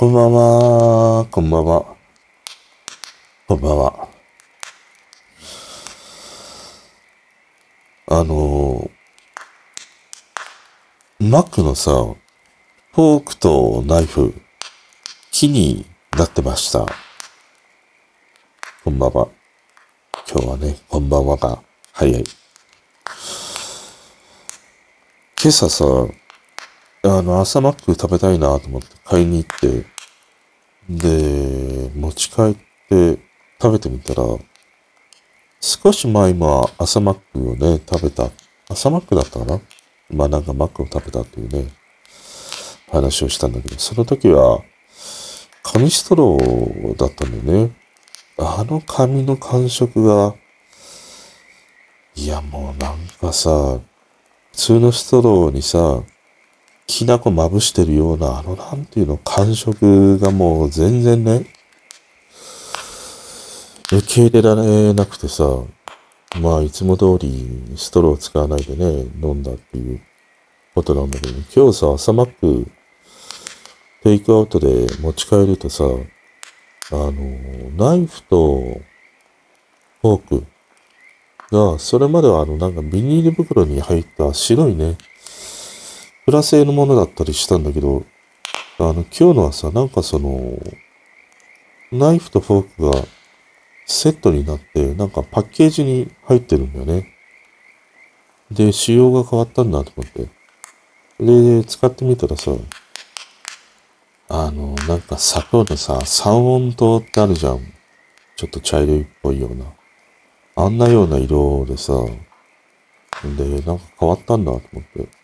こんばんは、こんばんは。こんばんは。あのマックのさ、フォークとナイフ、木になってました。こんばんは。今日はね、こんばんはが早い。今朝さ、あの、朝マック食べたいなと思って買いに行って、で、持ち帰って食べてみたら、少し前今、朝マックをね、食べた。朝マックだったかな？まあなんかマックを食べたっていうね、話をしたんだけど、その時は、紙ストローだったんだよね。あの紙の感触が、いやもうなんかさ、普通のストローにさ、きな粉まぶしてるような、あの、なんていうの、感触がもう全然ね、受け入れられなくてさ、まあ、いつも通りストロー使わないでね、飲んだっていうことなんだけど、今日さ、朝マック、テイクアウトで持ち帰るとさ、あの、ナイフとフォークが、それまではあの、なんかビニール袋に入った白いね、プラ製のものだったりしたんだけど、あの、今日のはさ、なんかその、ナイフとフォークがセットになって、なんかパッケージに入ってるんだよね。で、仕様が変わったんだと思って。で、使ってみたらさ、あの、なんか砂糖のさ、三温糖ってあるじゃん。ちょっと茶色いっぽいような。あんなような色でさ、で、なんか変わったんだと思って。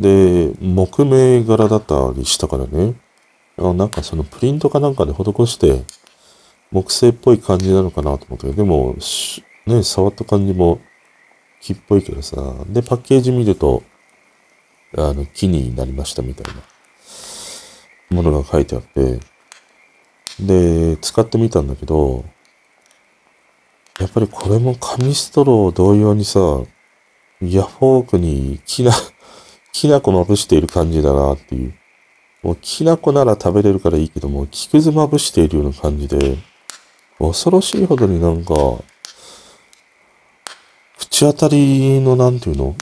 で、木目柄だったりしたからね。あなんかそのプリントかなんかで施して、木製っぽい感じなのかなと思ったけど、でも、ね、触った感じも木っぽいけどさ、で、パッケージ見ると、あの、木になりましたみたいな。ものが書いてあって、で、使ってみたんだけど、やっぱりこれも紙ストロー同様にさ、ヤフォークにきな、きな粉まぶしている感じだなっていう。もうきな粉なら食べれるからいいけども、木くずまぶしているような感じで、恐ろしいほどになんか、口当たりのなんていうの？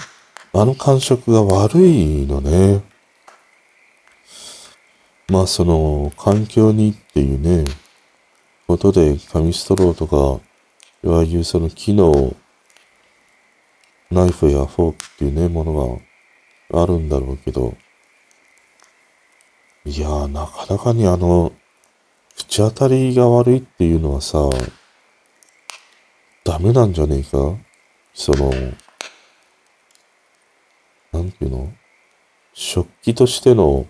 あの感触が悪いのね。まあその環境にっていうね、ことで紙ストローとか、ああいうその機能、ナイフやフォークっていうね、ものがあるんだろうけど、いやー、なかなかにあの、口当たりが悪いっていうのはさ、ダメなんじゃねえか？その、なんていうの？食器としての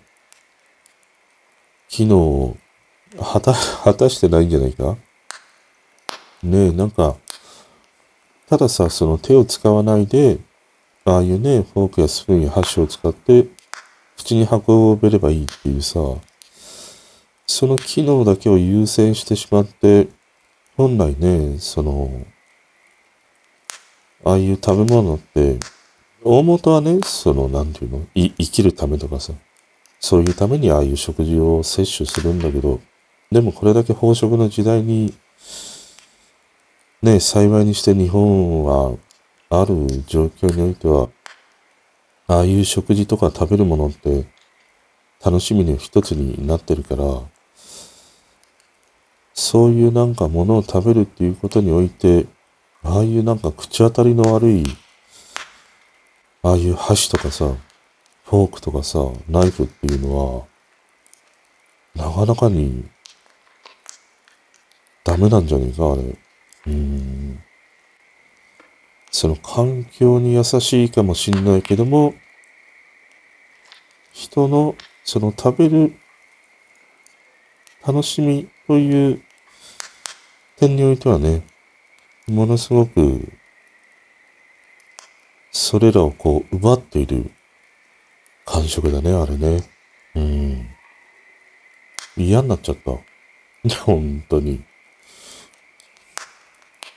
機能を果た、果たしてないんじゃないか？ねえ、なんか、たださ、その手を使わないで、ああいうね、フォークやスプーンや箸を使って口に運べればいいっていうさ、その機能だけを優先してしまって、本来ね、その、ああいう食べ物って、大元はね、その、なんていうの、い生きるためとかさ、そういうためにああいう食事を摂取するんだけど、でもこれだけ飽食の時代にね、幸いにして日本はある状況においては、ああいう食事とか食べるものって楽しみの一つになってるから、そういうなんかものを食べるっていうことにおいて、ああいうなんか口当たりの悪い、ああいう箸とかさ、フォークとかさ、ナイフっていうのは、なかなかにダメなんじゃねえか、あれ。うん。その環境に優しいかもしんないけども、人のその食べる楽しみという点においてはね、ものすごくそれらをこう奪っている感触だね、あれね。うん。嫌になっちゃった。本当に。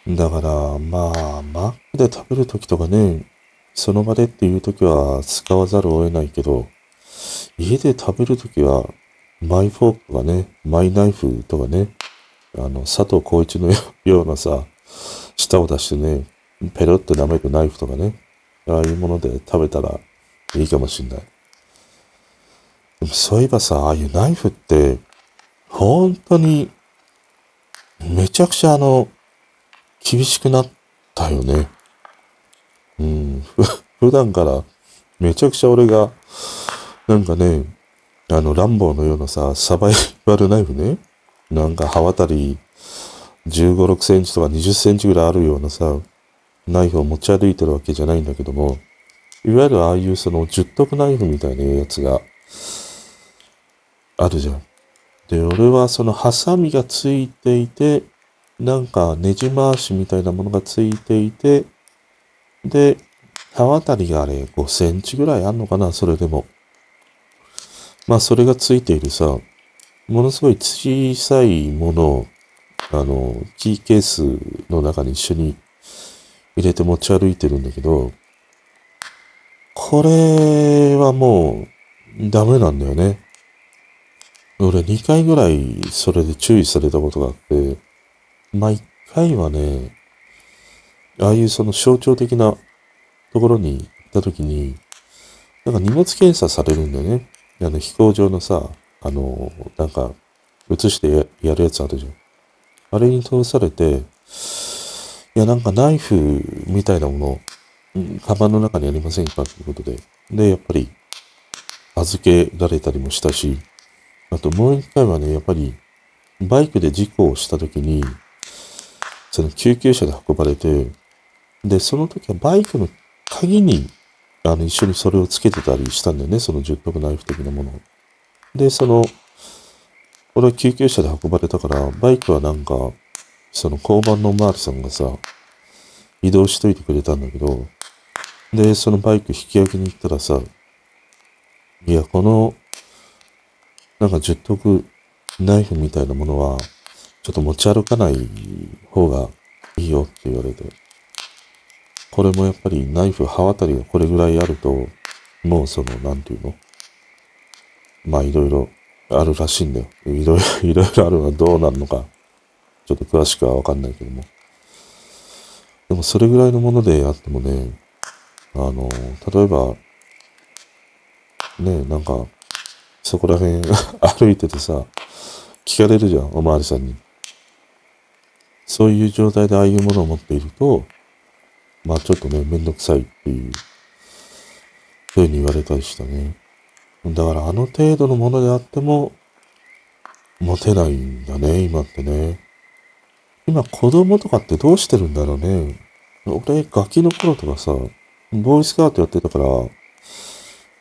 だから、まあ、マックで食べるときとかね、その場でっていうときは使わざるを得ないけど、家で食べるときは、マイフォークとかね、マイナイフとかね、あの、佐藤浩一のようなさ、舌を出してね、ペロって舐めるナイフとかね、ああいうもので食べたらいいかもしんない。でもそういえばさ、ああいうナイフって、本当に、めちゃくちゃあの、厳しくなったよね。うん、普段からめちゃくちゃ俺が、なんかね、あの、ランボーのようなさ、サバイバルナイフね、なんか刃渡り15、6センチとか20センチぐらいあるようなさ、ナイフを持ち歩いてるわけじゃないんだけども、いわゆるああいうその十徳ナイフみたいなやつがあるじゃん。で、俺はそのハサミがついていて、なんかネジ回しみたいなものがついていて、で、刃渡りがあれ5センチぐらいあんのかな、それでも。まあそれがついているさ、ものすごい小さいものを、あの、キーケースの中に一緒に入れて持ち歩いてるんだけど、これはもうダメなんだよね。俺2回ぐらいそれで注意されたことがあって、まあ1回はね、ああいうその象徴的なところに行った時に、なんか荷物検査されるんだよね。あの飛行場のさ、あの、なんか、映してやるやつあるじゃん。あれに通されて、いや、なんかナイフみたいなもの、カバンの中にありませんかということで。で、やっぱり、預けられたりもしたし、あともう一回はね、やっぱり、バイクで事故をした時に、その救急車で運ばれて、で、その時はバイクの鍵に、あの、一緒にそれをつけてたりしたんだよね、その十徳ナイフ的なもの。で、その、俺は救急車で運ばれたから、バイクはなんか、その交番のおまわりさんがさ、移動しといてくれたんだけど、で、そのバイク引き上げに行ったらさ、いや、この、なんか十徳ナイフみたいなものは、ちょっと持ち歩かない方がいいよって言われて。これもやっぱりナイフ刃渡りがこれぐらいあると、もうその、なんていうの？まあいろいろあるらしいんだよ。いろいろ、いろいろあるのはどうなるのか、ちょっと詳しくはわかんないけども。でもそれぐらいのものであってもね、あの、例えば、ね、なんか、そこら辺 歩いててさ、聞かれるじゃん、おまわりさんに。そういう状態でああいうものを持っていると、まあちょっとね、めんどくさいっていう、ふうに言われたりしたね。だからあの程度のものであっても、持てないんだね、今ってね。今子供とかってどうしてるんだろうね。俺、ガキの頃とかさ、ボーイスカウトやってたから、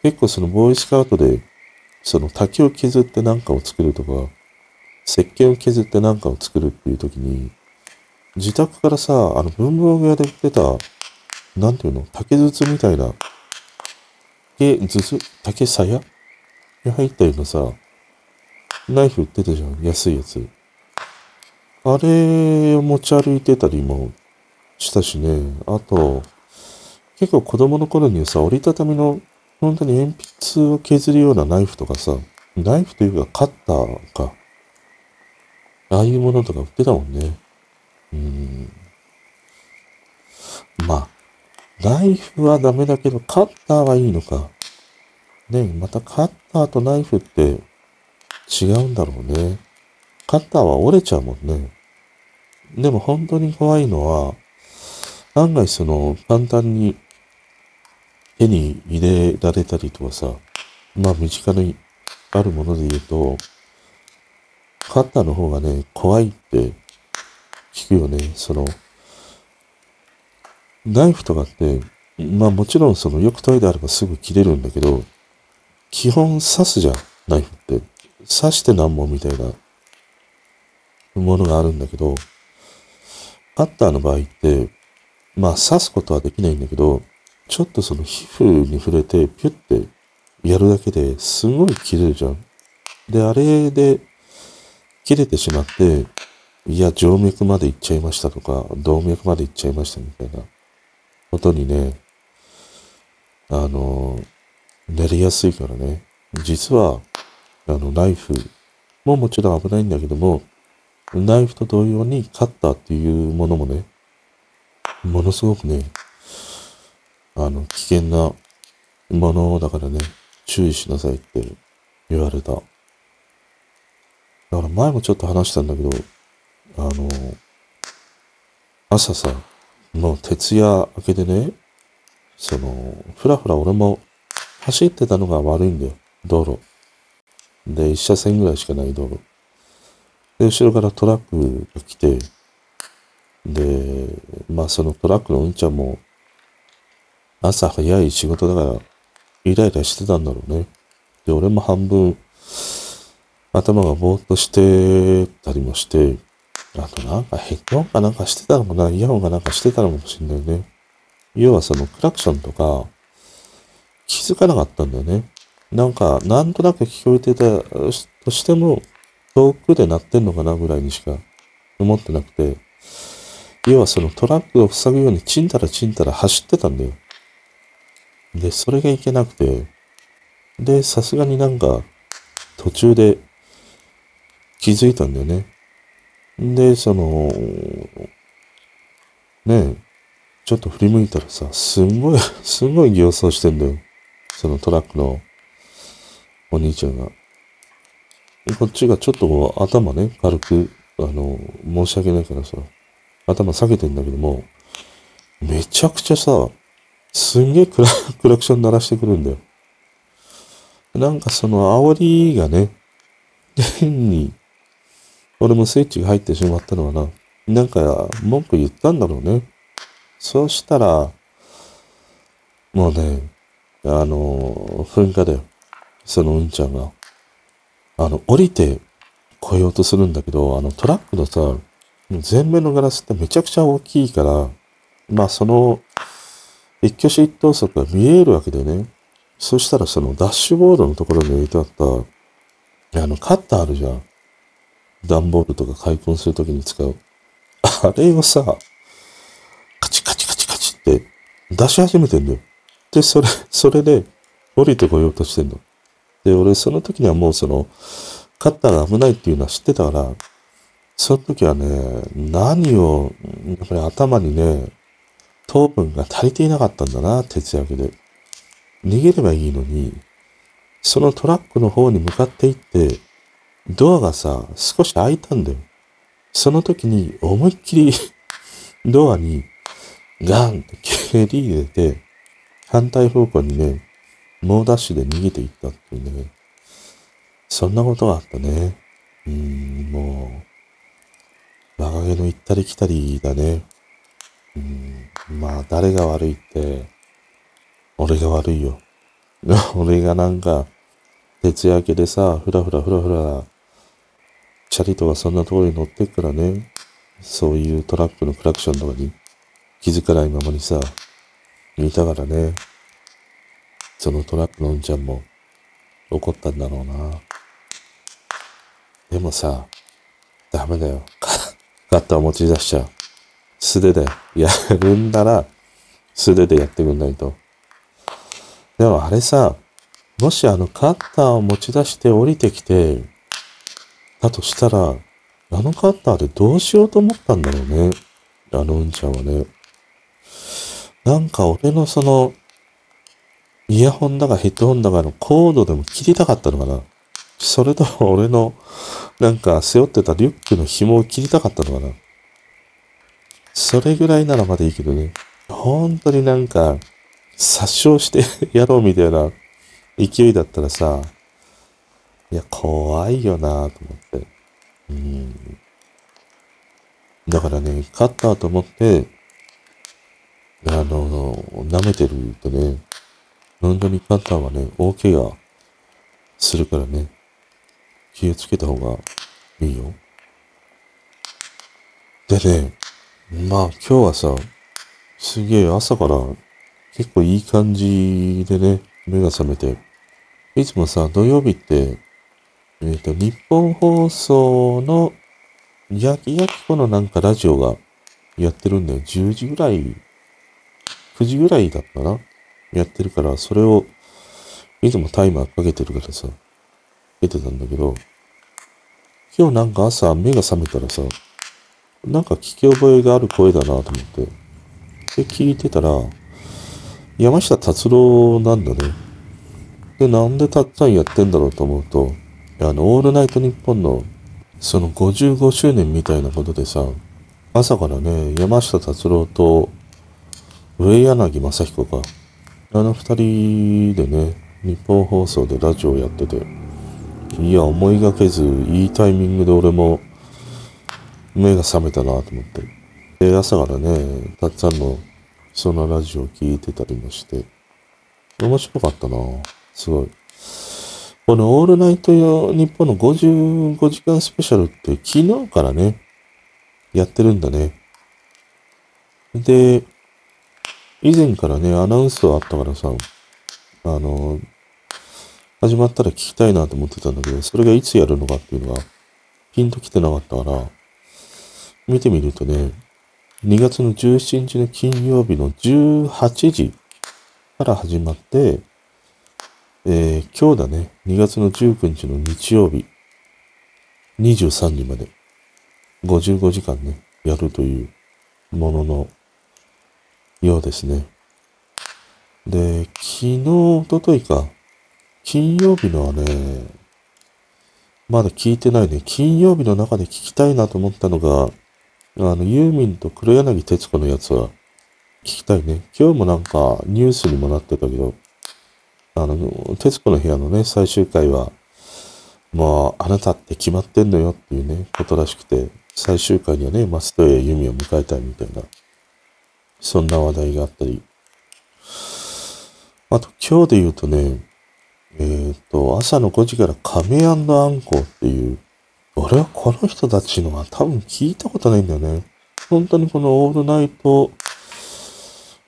結構そのボーイスカウトで、その滝を削って何かを作るとか、石鹸を削って何かを作るっていう時に、自宅からさ、あの文房具屋で売ってた、なんていうの竹筒みたいな、竹筒竹鞘に入ったようなさ、ナイフ売ってたじゃん、安いやつ。あれを持ち歩いてたりもしたしね。あと、結構子供の頃にさ、折りたたみの本当に鉛筆を削るようなナイフとかさ、ナイフというかカッターか。ああいうものとか売ってたもんね。うん。まあ、ナイフはダメだけど、カッターはいいのか。ねまたカッターとナイフって違うんだろうね。カッターは折れちゃうもんね。でも本当に怖いのは、案外その簡単に手に入れられたりとかさ、まあ身近にあるもので言うと、カッターの方がね、怖いって聞くよね。その、ナイフとかって、まあもちろんそのよく研いであればすぐ切れるんだけど、基本刺すじゃん、ナイフって。刺してなんもみたいなものがあるんだけど、カッターの場合って、まあ刺すことはできないんだけど、ちょっとその皮膚に触れてピュッてやるだけですごい切れるじゃん。で、あれで切れてしまって、いや、静脈まで行っちゃいましたとか、動脈まで行っちゃいましたみたいなことにね、あの、なりやすいからね。実は、あの、ナイフももちろん危ないんだけども、ナイフと同様にカッターっていうものもね、ものすごくね、あの、危険なものだからね、注意しなさいって言われた。だから前もちょっと話したんだけど、あの、朝さ、もう徹夜明けでね、その、ふらふら俺も走ってたのが悪いんだよ、道路。で、一車線ぐらいしかない道路。で、後ろからトラックが来て、で、まあそのトラックのうんちゃんも、朝早い仕事だから、イライラしてたんだろうね。で、俺も半分、頭がぼーっとしてたりもして、あとなんかヘッドホンかなんかしてたのかなイヤホンかなんかしてたのかもしんないね。要はそのクラクションとか気づかなかったんだよね。なんかなんとなく聞こえてたとしても遠くで鳴ってんのかなぐらいにしか思ってなくて、要はそのトラックを塞ぐようにチンタラチンタラ走ってたんだよ。で、それがいけなくて、で、さすがになんか途中で気づいたんだよね。で、その、ねえ、ちょっと振り向いたらさ、すんごい、すんごい形相してんだよ。そのトラックのお兄ちゃんが。こっちがちょっと頭ね、軽く、あの、申し訳ないからさ、頭下げてんだけども、めちゃくちゃさ、すんげえクラ クラクション鳴らしてくるんだよ。なんかその煽りがね、変に俺もスイッチが入ってしまったのはな。なんか、文句言ったんだろうね。そうしたら、もうね、あの、噴火だよ。そのうんちゃんが。あの、降りて来ようとするんだけど、あのトラックのさ、前面のガラスってめちゃくちゃ大きいから、まあその、一挙手一投足が見えるわけでね。そしたらそのダッシュボードのところに置いてあった、あの、カッターあるじゃん。段ボールとか開墾するときに使う。あれをさ、カチカチカチカチって出し始めてんだよ。で、それ、それで降りてこようとしてんの。で、俺その時にはもうその、カッターが危ないっていうのは知ってたから、その時はね、何を、やっぱり頭にね、糖分が足りていなかったんだな、徹夜明けで。逃げればいいのに、そのトラックの方に向かっていって、ドアがさ、少し開いたんだよ。その時に思いっきり ドアにガンって蹴り入れて、反対方向にね、猛ダッシュで逃げていったっていうね。そんなことがあったね。うーん、もう、若気の行ったり来たりだね。うん、まあ、誰が悪いって、俺が悪いよ。俺がなんか、徹夜明けでさ、ふらふらふらふら、チャリとかそんなところに乗ってっからね、そういうトラックのクラクションとかに気づかないままにさ、いたからね、そのトラックのうんちゃんも怒ったんだろうな。でもさ、ダメだよ。カッター持ち出しちゃう。素手でやるんなら、素手でやってくんないと。でもあれさ、もしあのカッターを持ち出して降りてきて、だとしたら、あのカッターでどうしようと思ったんだろうね。あのうんちゃんはね。なんか俺のその、イヤホンだかヘッドホンだかのコードでも切りたかったのかな。それとも俺の、なんか背負ってたリュックの紐を切りたかったのかな。それぐらいならまだいいけどね。本当になんか、殺傷してやろうみたいな勢いだったらさ、いや、怖いよなぁと思って。うん。だからね、勝ったと思って、あの、舐めてるとね、本当にカッターはね、大怪我するからね、気をつけた方がいいよ。でね、まあ今日はさ、すげえ朝から結構いい感じでね、目が覚めて、いつもさ、土曜日ってえっ、ー、と、日本放送のやきやきこのなんかラジオがやってるんだよ。10時ぐらい、9時ぐらいだったかな？やってるから、それを、いつもタイマーかけてるからさ。出てたんだけど、今日なんか朝目が覚めたらさ、なんか聞き覚えがある声だなと思って。で、聞いてたら、山下達郎なんだね。で、なんでたっちゃんやってんだろうと思うと、あの、オールナイトニッポンの、その55周年みたいなことでさ、朝からね、山下達郎と上柳正彦が、あの二人でね、日本放送でラジオやってて、いや、思いがけず、いいタイミングで俺も目が覚めたなと思って。で、朝からね、たっちゃんのそのラジオを聞いてたりもして、面白かったなすごい。このオールナイト用日本の55時間スペシャルって昨日からね、やってるんだね。で、以前からね、アナウンスはあったからさ、あの、始まったら聞きたいなと思ってたんだけど、それがいつやるのかっていうのが、ピンと来てなかったから、見てみるとね、2月の17日の金曜日の18時から始まって、えー、今日だね、2月の19日の日曜日、23時まで、55時間ね、やるというもののようですね。で、昨日、おとといか、金曜日のはね、まだ聞いてないね。金曜日の中で聞きたいなと思ったのが、あの、ユーミンと黒柳徹子のやつは聞きたいね。今日もなんかニュースにもなってたけど、あの、徹子の部屋のね、最終回は、もう、あなたって決まってんのよっていうね、ことらしくて、最終回にはね、松任谷由実を迎えたいみたいな、そんな話題があったり。あと、今日で言うとね、えっ、ー、と、朝の5時から亀アンコっていう、俺はこの人たちのは多分聞いたことないんだよね。本当にこのオールナイト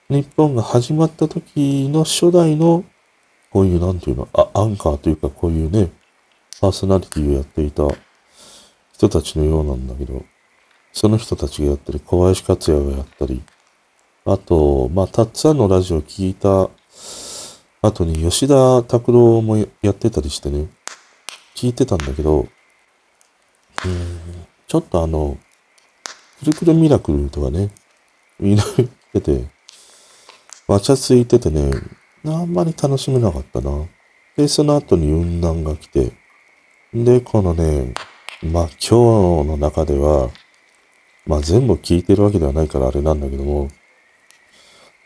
日本が始まった時の初代のこういう、なんていうの、あ、アンカーというか、こういうね、パーソナリティをやっていた人たちのようなんだけど、その人たちがやったり、小林克也がやったり、あと、まあ、たっつぁんのラジオを聞いた後に吉田拓郎もやってたりしてね、聞いてたんだけど、うん、ちょっとあの、くるくるミラクルとかね、みんな言ってて、わちゃついててね、あんまり楽しめなかったな。で、その後に雲南が来て、で、このね、まあ今日の中では、まあ全部聞いてるわけではないからあれなんだけども、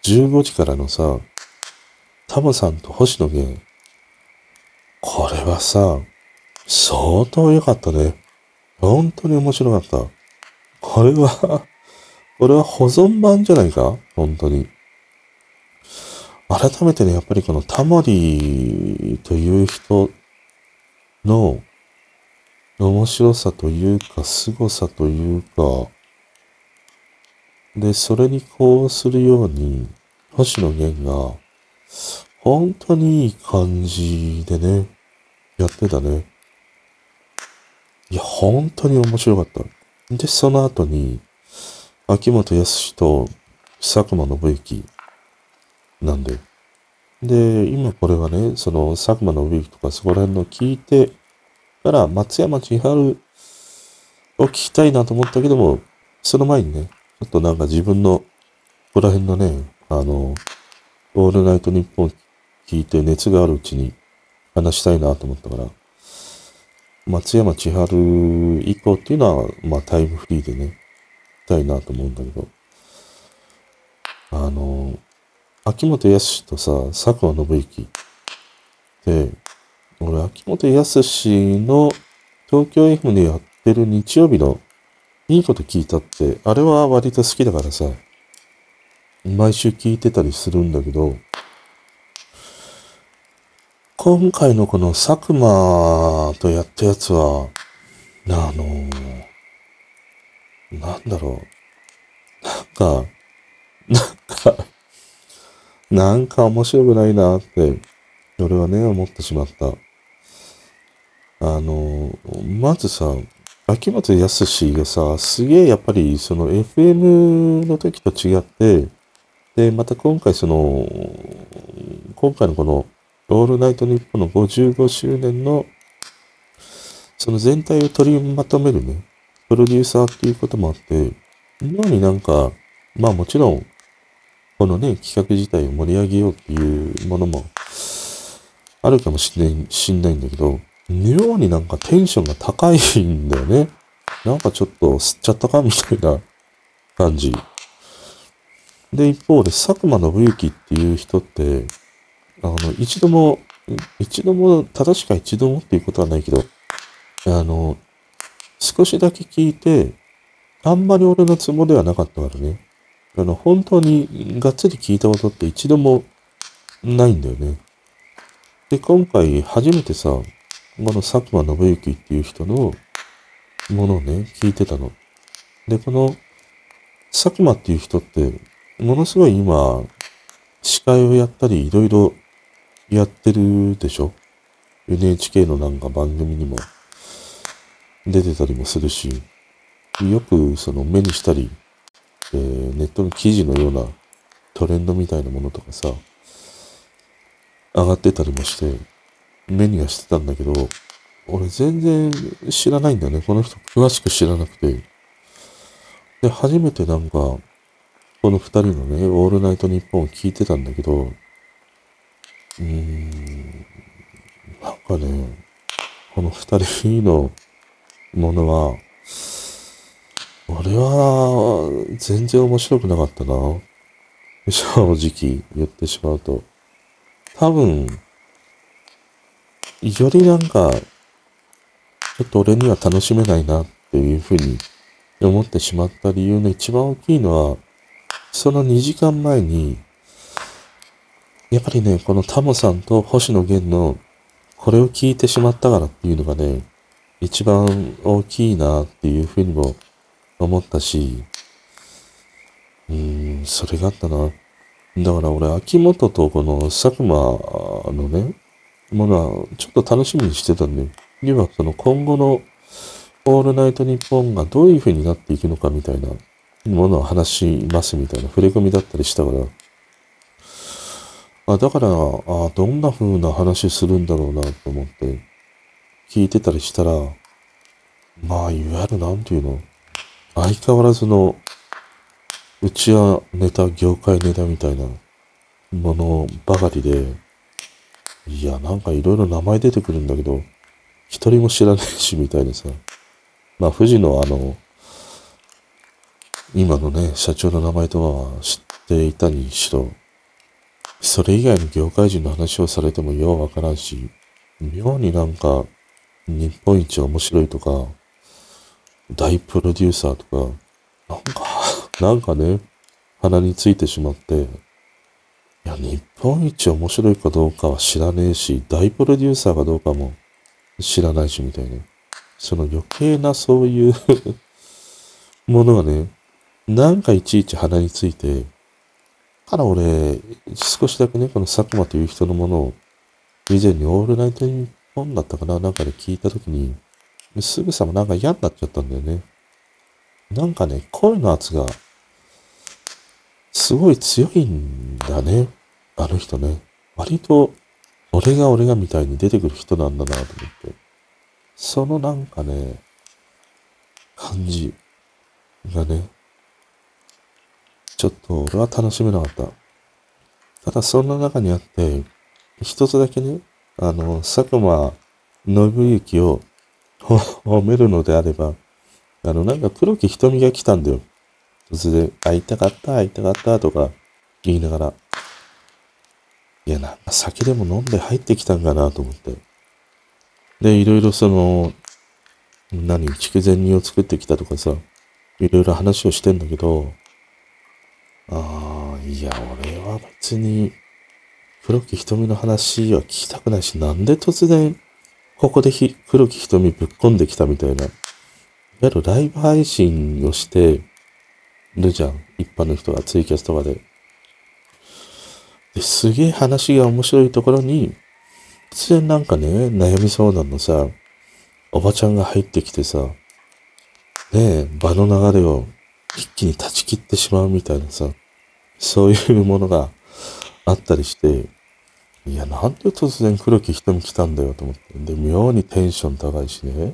15時からのさ、タモさんと星野源、これはさ、相当良かったね。本当に面白かった。これはこれは保存版じゃないか？本当に。改めてね、やっぱりこのタモリという人の面白さというか、凄さというか、で、それにこうするように、星野源が、本当にいい感じでね、やってたね。いや、本当に面白かった。で、その後に、秋元康と佐久間信之なんで？で、今これはね、その佐久間信之とかそこら辺の聞いてから、松山千春を聞きたいなと思ったけども、その前にね、ちょっとなんか自分の、ここら辺のね、あの、オールナイトニッポン聞いて熱があるうちに話したいなと思ったから、松山千春以降っていうのは、まあタイムフリーでね、たいなと思うんだけど、あの、秋元康とさ、佐久間信之で、俺、秋元康の東京 F でやってる日曜日のいいこと聞いたって、あれは割と好きだからさ、毎週聞いてたりするんだけど、今回のこの佐久間とやったやつは、あのなんだろう。なんか、なんかなんか面白くないなって、俺はね、思ってしまった。あの、まずさ、秋元康がさ、すげえやっぱりその FM の時と違って、で、また今回その、今回のこの、オールナイトニッポンの55周年のその全体を取りまとめるね、プロデューサーっていうこともあって、妙になんか、まあもちろん、このね、企画自体を盛り上げようっていうものもあるかもしれない、しんないんだけど、妙になんかテンションが高いんだよね。なんかちょっと吸っちゃったかみたいな感じ。で、一方で佐久間信之っていう人って、あの、一度も、一度も、正しか一度もっていうことはないけど、あの、少しだけ聞いて、あんまり俺のツボではなかったからね。あの、本当にがっつり聞いたことって一度もないんだよね。で、今回初めてさ、この佐久間信之っていう人のものをね、聞いてたの。で、この佐久間っていう人って、ものすごい今、司会をやったり、いろいろやってるでしょ ?NHK のなんか番組にも出てたりもするし、よくその目にしたり、えー、ネットの記事のようなトレンドみたいなものとかさ、上がってたりもして、目にはしてたんだけど、俺全然知らないんだよね。この人詳しく知らなくて。で、初めてなんか、この二人のね、オールナイトニッポンを聞いてたんだけど、うーん、なんかね、この二人のものは、俺は全然面白くなかったな。正直言ってしまうと。多分、よりなんか、ちょっと俺には楽しめないなっていうふうに思ってしまった理由の一番大きいのは、その2時間前に、やっぱりね、このタモさんと星野源のこれを聞いてしまったからっていうのがね、一番大きいなっていうふうにも思ったし、うん、それがあったな。だから俺、秋元とこの佐久間のね、ものはちょっと楽しみにしてたんで、今その今後のオールナイトニッポンがどういう風になっていくのかみたいなものを話しますみたいな触れ込みだったりしたから、あだから、あどんな風な話するんだろうなと思って聞いてたりしたら、まあ、いわゆるなんていうの、相変わらずのうちはネタ、業界ネタみたいなものばかりで、いや、なんかいろいろ名前出てくるんだけど、一人も知らないし、みたいなさ。まあ、富士のあの、今のね、社長の名前とは知っていたにしろ、それ以外の業界人の話をされてもようわからんし、妙になんか、日本一面白いとか、大プロデューサーとか、なんか、なんかね、鼻についてしまって、いや、日本一面白いかどうかは知らねえし、大プロデューサーかどうかも知らないし、みたいな。その余計なそういう ものがね、なんかいちいち鼻について、から俺、少しだけね、この佐久間という人のものを、以前にオールナイトニッポンだったかななんかで聞いたときに、すぐさまなんか嫌になっちゃったんだよね。なんかね、声の圧がすごい強いんだね。あの人ね。割と、俺が俺がみたいに出てくる人なんだなと思って。そのなんかね、感じがね、ちょっと俺は楽しめなかった。ただそんな中にあって、一つだけね、あの、佐久間信之を 褒めるのであれば、あの、なんか黒木瞳が来たんだよ。突然、会いたかった、会いたかったとか言いながら。いや、なんか酒でも飲んで入ってきたんかなと思って。で、いろいろその、何、筑前煮を作ってきたとかさ、いろいろ話をしてんだけど、ああ、いや、俺は別に、黒木瞳の話は聞きたくないし、なんで突然、ここでひ黒木瞳ぶっ込んできたみたいな。いわゆるライブ配信をして、るじゃん。一般の人がツイキャスとかで。ですげえ話が面白いところに、突然なんかね、悩み相談のさ、おばちゃんが入ってきてさ、ねえ、場の流れを一気に断ち切ってしまうみたいなさ、そういうものがあったりして、いや、なんで突然黒木瞳来たんだよと思って。で、妙にテンション高いしね。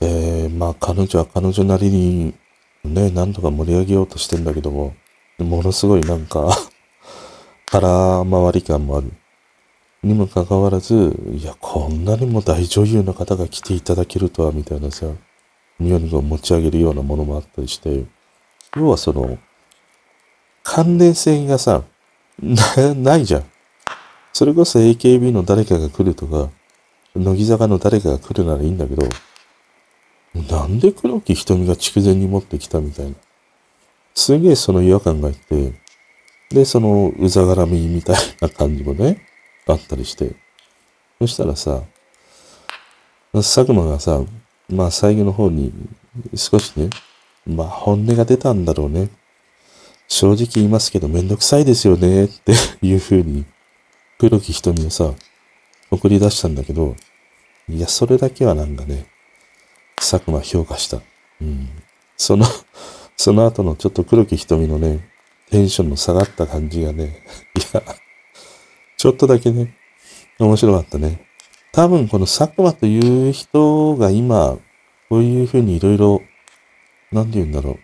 え、まあ彼女は彼女なりにね、なんとか盛り上げようとしてんだけども、ものすごいなんか 空回り感もある。にもかかわらず、いや、こんなにも大女優の方が来ていただけるとは、みたいなさ、妙にこう持ち上げるようなものもあったりして、要はその、関連性がさ、な、ないじゃん。それこそ AKB の誰かが来るとか、乃木坂の誰かが来るならいいんだけど、なんで黒木瞳が筑前に持ってきたみたいな。すげえその違和感があって、で、そのうざがらみみたいな感じもね、あったりして。そしたらさ、佐久間がさ、まあ最後の方に少しね、まあ本音が出たんだろうね。正直言いますけどめんどくさいですよねっていう風に黒木瞳をさ、送り出したんだけど、いや、それだけはなんかね、佐久間評価した。うん。その その後のちょっと黒木瞳のね、テンションの下がった感じがね、いや、ちょっとだけね、面白かったね。多分この佐久間という人が今、こういうふうにいろいろ、なんて言うんだろ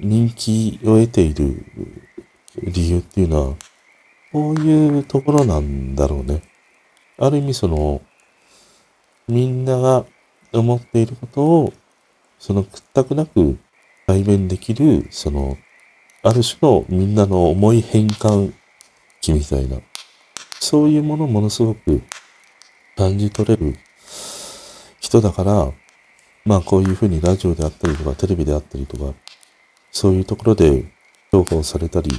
う、人気を得ている理由っていうのは、こういうところなんだろうね。ある意味その、みんなが思っていることを、その屈託なく代弁できる、その、ある種のみんなの思い変換機みたいな、そういうものをものすごく感じ取れる人だから、まあこういうふうにラジオであったりとかテレビであったりとか、そういうところで評価をされたり、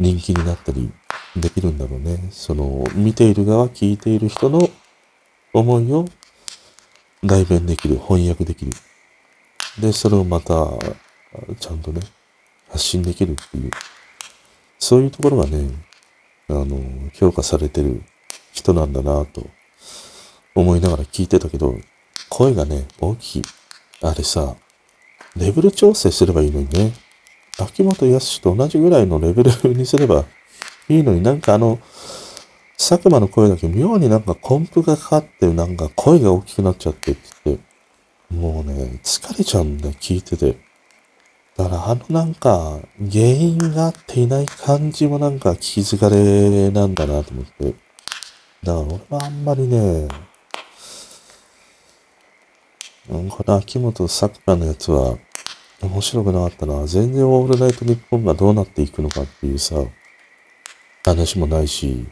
人気になったりできるんだろうね。その、見ている側、聞いている人の思いを代弁できる、翻訳できる。で、それをまた、ちゃんとね、発信できるっていう、そういうところがね、あの、評価されてる人なんだなと思いながら聞いてたけど、声がね、大きい。あれさ、レベル調整すればいいのにね。秋元康と同じぐらいのレベルにすればいいのになんかあの、佐久間の声だけ妙になんかコンプがかかってなんか声が大きくなっちゃってって、もうね、疲れちゃうんだよ、聞いてて。だからあのなんか、原因があっていない感じもなんか聞き疲れなんだなと思って。だから俺はあんまりね、うんこの秋元さくらのやつは面白くなかったな。全然オールナイトニッポンがどうなっていくのかっていうさ、話もないし、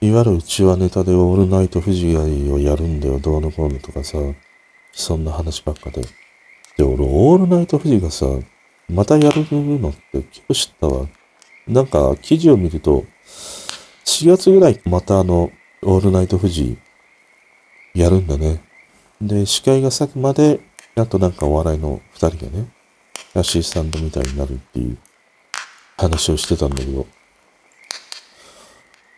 いわゆるうちはネタでオールナイト富士をやるんだよ、どうのこうのとかさ、そんな話ばっかで。で、俺、オールナイト富士がさ、またやるのって今日知ったわ。なんか、記事を見ると、4月ぐらいまたあの、オールナイト富士やるんだね。で、司会が咲くまで、あとなんかお笑いの二人がね、アシスタントみたいになるっていう話をしてたんだけど、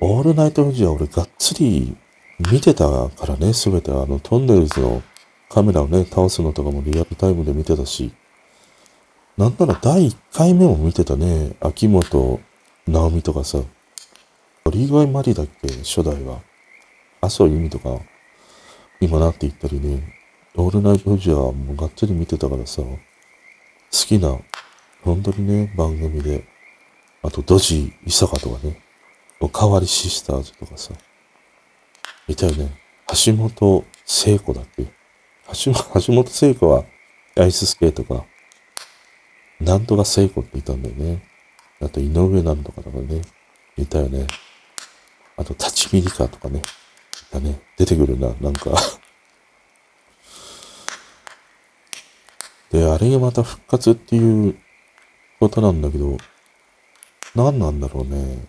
オールナイト富士は俺がっつり見てたからね、すべてあのトンネルズのカメラをね、倒すのとかもリアルタイムで見てたし、なんなら第1回目も見てたね、秋元直美とかさ、鳥越マリだっけ、初代は。麻生由美とか、今なって言ったりね、オールナイト富士はもうがっつり見てたからさ、好きな、本当にね、番組で、あと、ドジ・イサカとかね、おかわりシスターズとかさ、いたよね。橋本聖子だっけ？橋 橋本聖子はアイススケートか、なんとか聖子っていたんだよね。あと、井上なんとかとかね、いたよね。あと、立ち見リカとかね、いたね。出てくるな、なんかで、あれがまた復活っていうことなんだけど、何なんだろうね。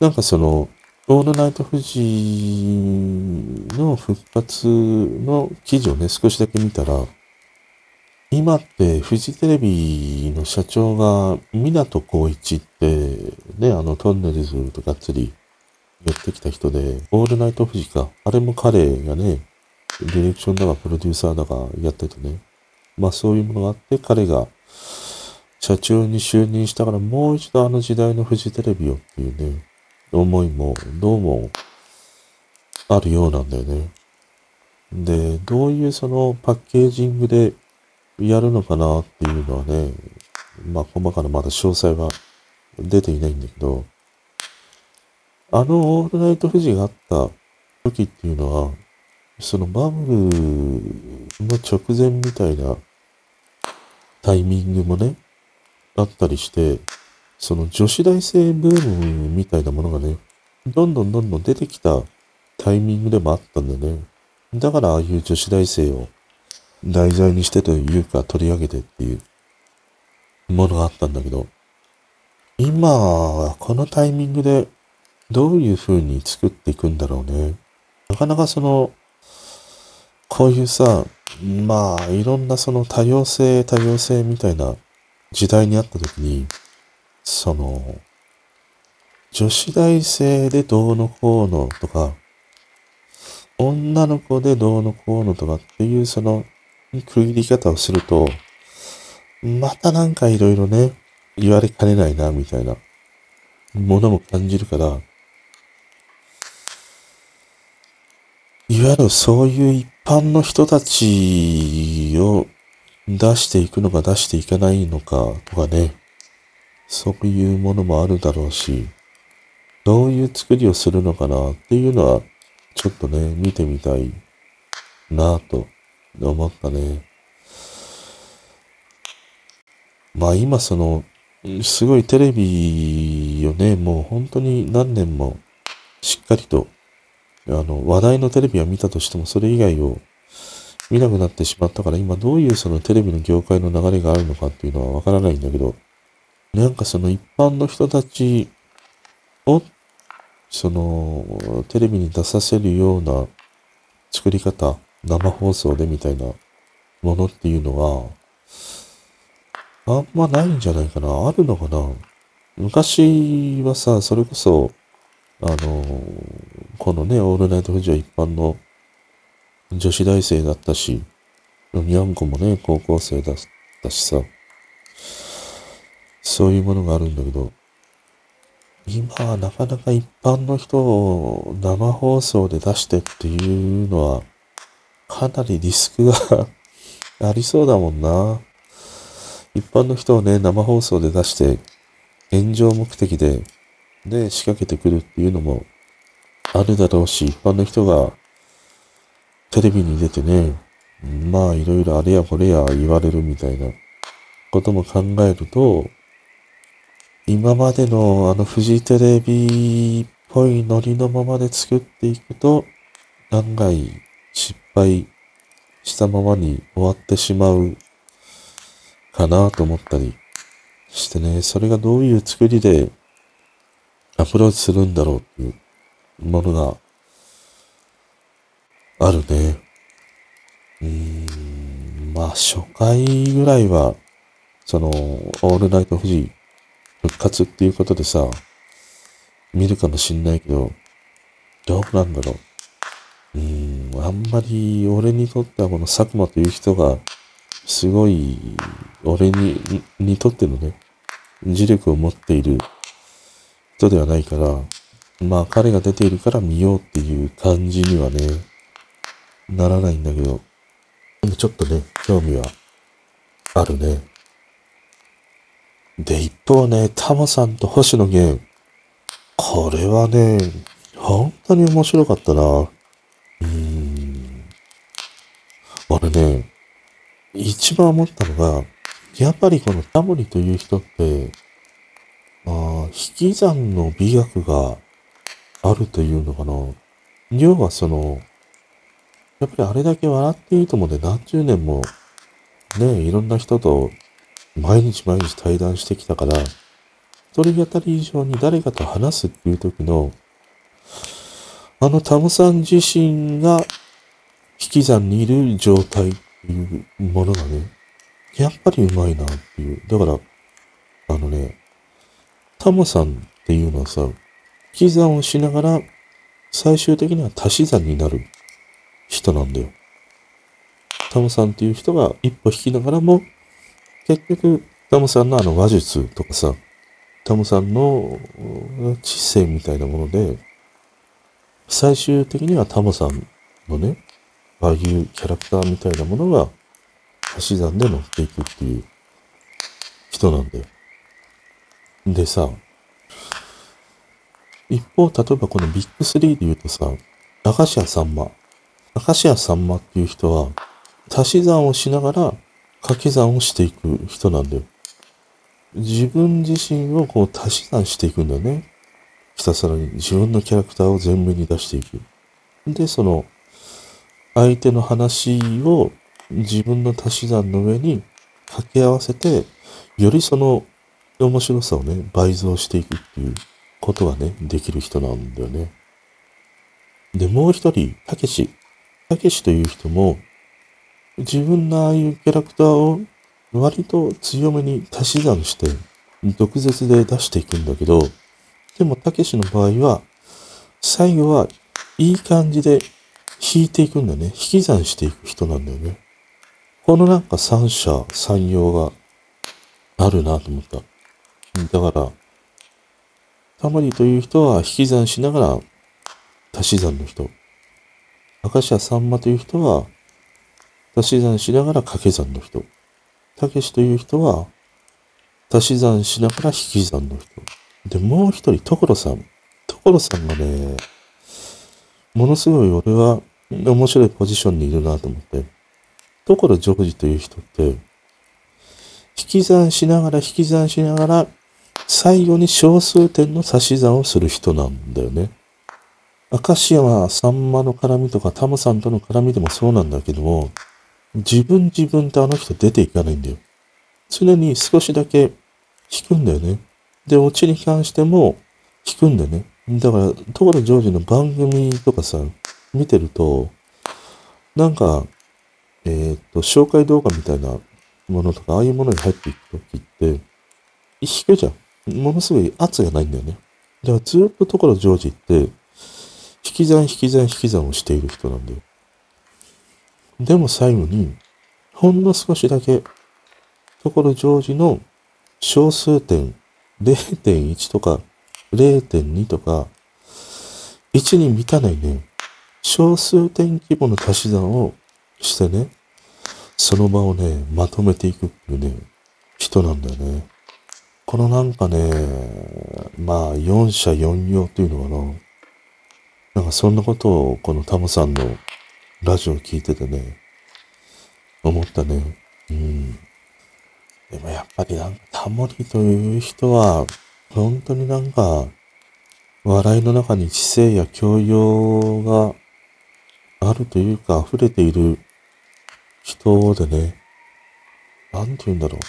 なんかその、オールナイト富士の復活の記事をね、少しだけ見たら、今ってフジテレビの社長が港光一ってね、あのトンネルズとがっつりやってきた人で、オールナイト富士か。あれも彼がね、ディレクションだかプロデューサーだかやっててね。まあそういうものがあって、彼が社長に就任したからもう一度あの時代のフジテレビをっていうね、思いもどうもあるようなんだよね。で、どういうそのパッケージングでやるのかなっていうのはね、まあ細かなまだ詳細は出ていないんだけど、あのオールナイト富士があった時っていうのは、そのバブルの直前みたいなタイミングもね、あったりして、その女子大生ブームみたいなものがね、どんどんどんどん出てきたタイミングでもあったんだよね。だからああいう女子大生を題材にしてというか取り上げてっていうものがあったんだけど、今、このタイミングでどういう風に作っていくんだろうね。なかなかその、こういうさ、まあ、いろんなその多様性、多様性みたいな時代にあった時に、その、女子大生でどうのこうのとか、女の子でどうのこうのとかっていうその区切り方をすると、またなんかいろいろね、言われかねないな、みたいなものも感じるから、いわゆるそういう一般の人たちを出していくのか出していかないのかとかね、そういうものもあるだろうし、どういう作りをするのかなっていうのは、ちょっとね、見てみたいなぁと思ったね。まあ今その、すごいテレビをね、もう本当に何年もしっかりとあの、話題のテレビは見たとしても、それ以外を見なくなってしまったから、今どういうそのテレビの業界の流れがあるのかっていうのはわからないんだけど、なんかその一般の人たちを、その、テレビに出させるような作り方、生放送でみたいなものっていうのは、あんまないんじゃないかな。あるのかな昔はさ、それこそ、あの、このね、オールナイトフジは一般の女子大生だったし、にゃんこもね、高校生だったしさ、そういうものがあるんだけど、今はなかなか一般の人を生放送で出してっていうのは、かなりリスクが ありそうだもんな。一般の人をね、生放送で出して、炎上目的でで仕掛けてくるっていうのもあるだろうし、一般の人がテレビに出てね、まあいろいろあれやこれや言われるみたいなことも考えると、今までのあのフジテレビっぽいノリのままで作っていくと、案外失敗したままに終わってしまうかなと思ったりしてね、それがどういう作りでアプローチするんだろうっていうものがあるね。うーん、まあ初回ぐらいは、その、オールナイト富士復活っていうことでさ、見るかもしんないけど、どうなんだろう。うーん、あんまり俺にとってはこの佐久間という人が、すごい、俺に、にとってのね、磁力を持っている人ではないから、まあ彼が出ているから見ようっていう感じにはね、ならないんだけど、ちょっとね、興味はあるね。で、一方ね、タモさんと星野源、これはね、本当に面白かったな。うーん。俺ね、一番思ったのが、やっぱりこのタモリという人って、あ引き算の美学があるというのかな。要はその、やっぱりあれだけ笑っていいと思うで何十年も、ね、いろんな人と毎日毎日対談してきたから、一人語り以上に誰かと話すっていう時の、あのタムさん自身が引き算にいる状態っていうものがね、やっぱりうまいなっていう。だから、あのね、タモさんっていうのはさ、引き算をしながら、最終的には足し算になる人なんだよ。タモさんっていう人が一歩引きながらも、結局、タモさんのあの話術とかさ、タムさんの知性みたいなもので、最終的にはタムさんのね、ああいうキャラクターみたいなものが足し算で乗っていくっていう人なんだよ。でさ、一方、例えばこのビッグ3で言うとさ、明石家さんま。明石家さんまっていう人は、足し算をしながら掛け算をしていく人なんだよ。自分自身をこう足し算していくんだよね。ひたすらに自分のキャラクターを前面に出していく。で、その、相手の話を自分の足し算の上に掛け合わせて、よりその面白さをね、倍増していくっていうことがね、できる人なんだよね。で、もう一人、たけし。たけしという人も、自分のああいうキャラクターを割と強めに足し算して、毒舌で出していくんだけど、でも、たけしの場合は、最後はいい感じで引いていくんだよね。引き算していく人なんだよね。このなんか三者三様があるなと思った。だから、タモリという人は引き算しながら足し算の人。明石家さんまという人は足し算しながら掛け算の人。たけしという人は足し算しながら引き算の人。で、もう一人、所さん。所さんがね、ものすごい俺は面白いポジションにいるなと思って。所ジョージという人って、引き算しながら引き算しながら、最後に小数点の足し算をする人なんだよね。明石山さんまの絡みとかタムさんとの絡みでもそうなんだけども、自分自分ってあの人出ていかないんだよ。常に少しだけ引くんだよね。で、オチに関しても引くんだよね。だから、所ジョージの番組とかさ、見てると、なんか、えー、っと、紹介動画みたいなものとか、ああいうものに入っていくときって、引くじゃん。ものすごい圧がないんだよね。だからずっと所ジョージって、引き算引き算引き算をしている人なんだよ。でも最後に、ほんの少しだけ、所ジョージの小数点0.1とか0.2とか、1に満たないね、小数点規模の足し算をしてね、その場をね、まとめていくっていうね、人なんだよね。このなんかね、まあ、四者四様っていうのかな。なんかそんなことをこのタムさんのラジオを聞いててね、思ったね。うん。でもやっぱりなんかタモリという人は、本当になんか、笑いの中に知性や教養があるというか溢れている人でね、なんて言うんだろう。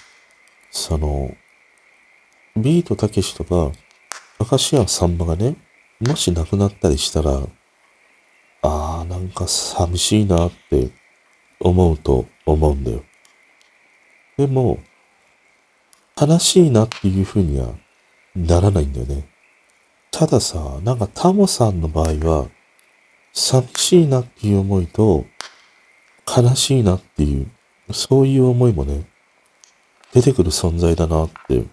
その、ビートたけしとか、明石家さんまがね、もし亡くなったりしたら、ああ、なんか寂しいなって思うと思うんだよ。でも、悲しいなっていうふうにはならないんだよね。たださ、なんかタモさんの場合は、寂しいなっていう思いと、悲しいなっていう、そういう思いもね、出てくる存在だなって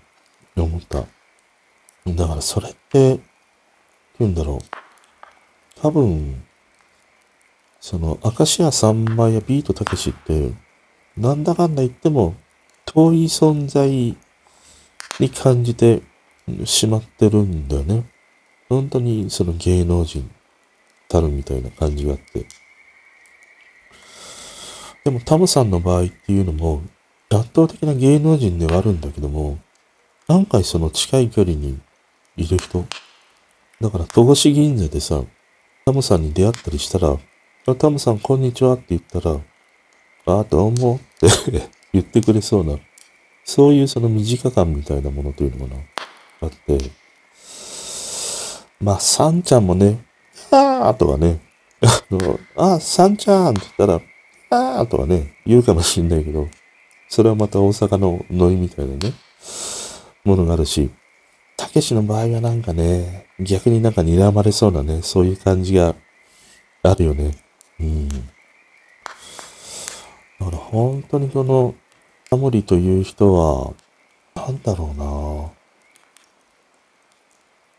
思った。だからそれって、言うんだろう。多分、その、明石家さんまやビートたけしって、なんだかんだ言っても、遠い存在に感じてしまってるんだよね。本当にその芸能人たるみたいな感じがあって。でもタムさんの場合っていうのも圧倒的な芸能人ではあるんだけども、何回その近い距離にいる人だから戸越銀座でさ、タムさんに出会ったりしたら、タムさんこんにちはって言ったら、ああ、どうもって 言ってくれそうなそういうその短感みたいなものというのかな、あって、まあ、サンちゃんもね、あーとかね、あの、あ、サンちゃんって言ったら、あーとかね、言うかもしんないけど、それはまた大阪のノイみたいなね、ものがあるし、たけしの場合はなんかね、逆になんか睨まれそうなね、そういう感じがあるよね。うん。だから本当にこの、タモリという人は、なんだろうな。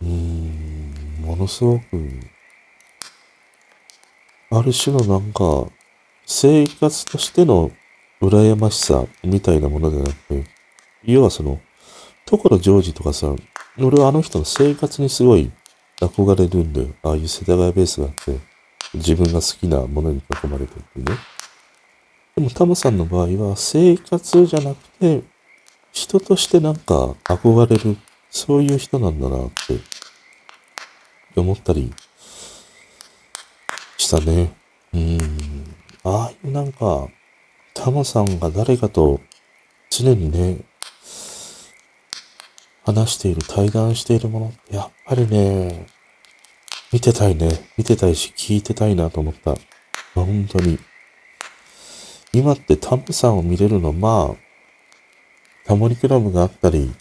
うーん、ものすごく、ある種のなんか、生活としての羨ましさみたいなものじゃなくて、要はその、所ジョージとかさ、俺はあの人の生活にすごい憧れるんだよ。ああいう世田谷ベースがあって、自分が好きなものに囲まれてるってね。でもタムさんの場合は生活じゃなくて、人としてなんか憧れる、そういう人なんだなって思ったりしたね。うん。ああいうなんか、タムさんが誰かと常にね、話している、対談しているものやっぱりね、見てたいね。見てたいし、聞いてたいなと思った。本当に。今ってタムさんを見れるの、まあ、タモリクラブがあったり、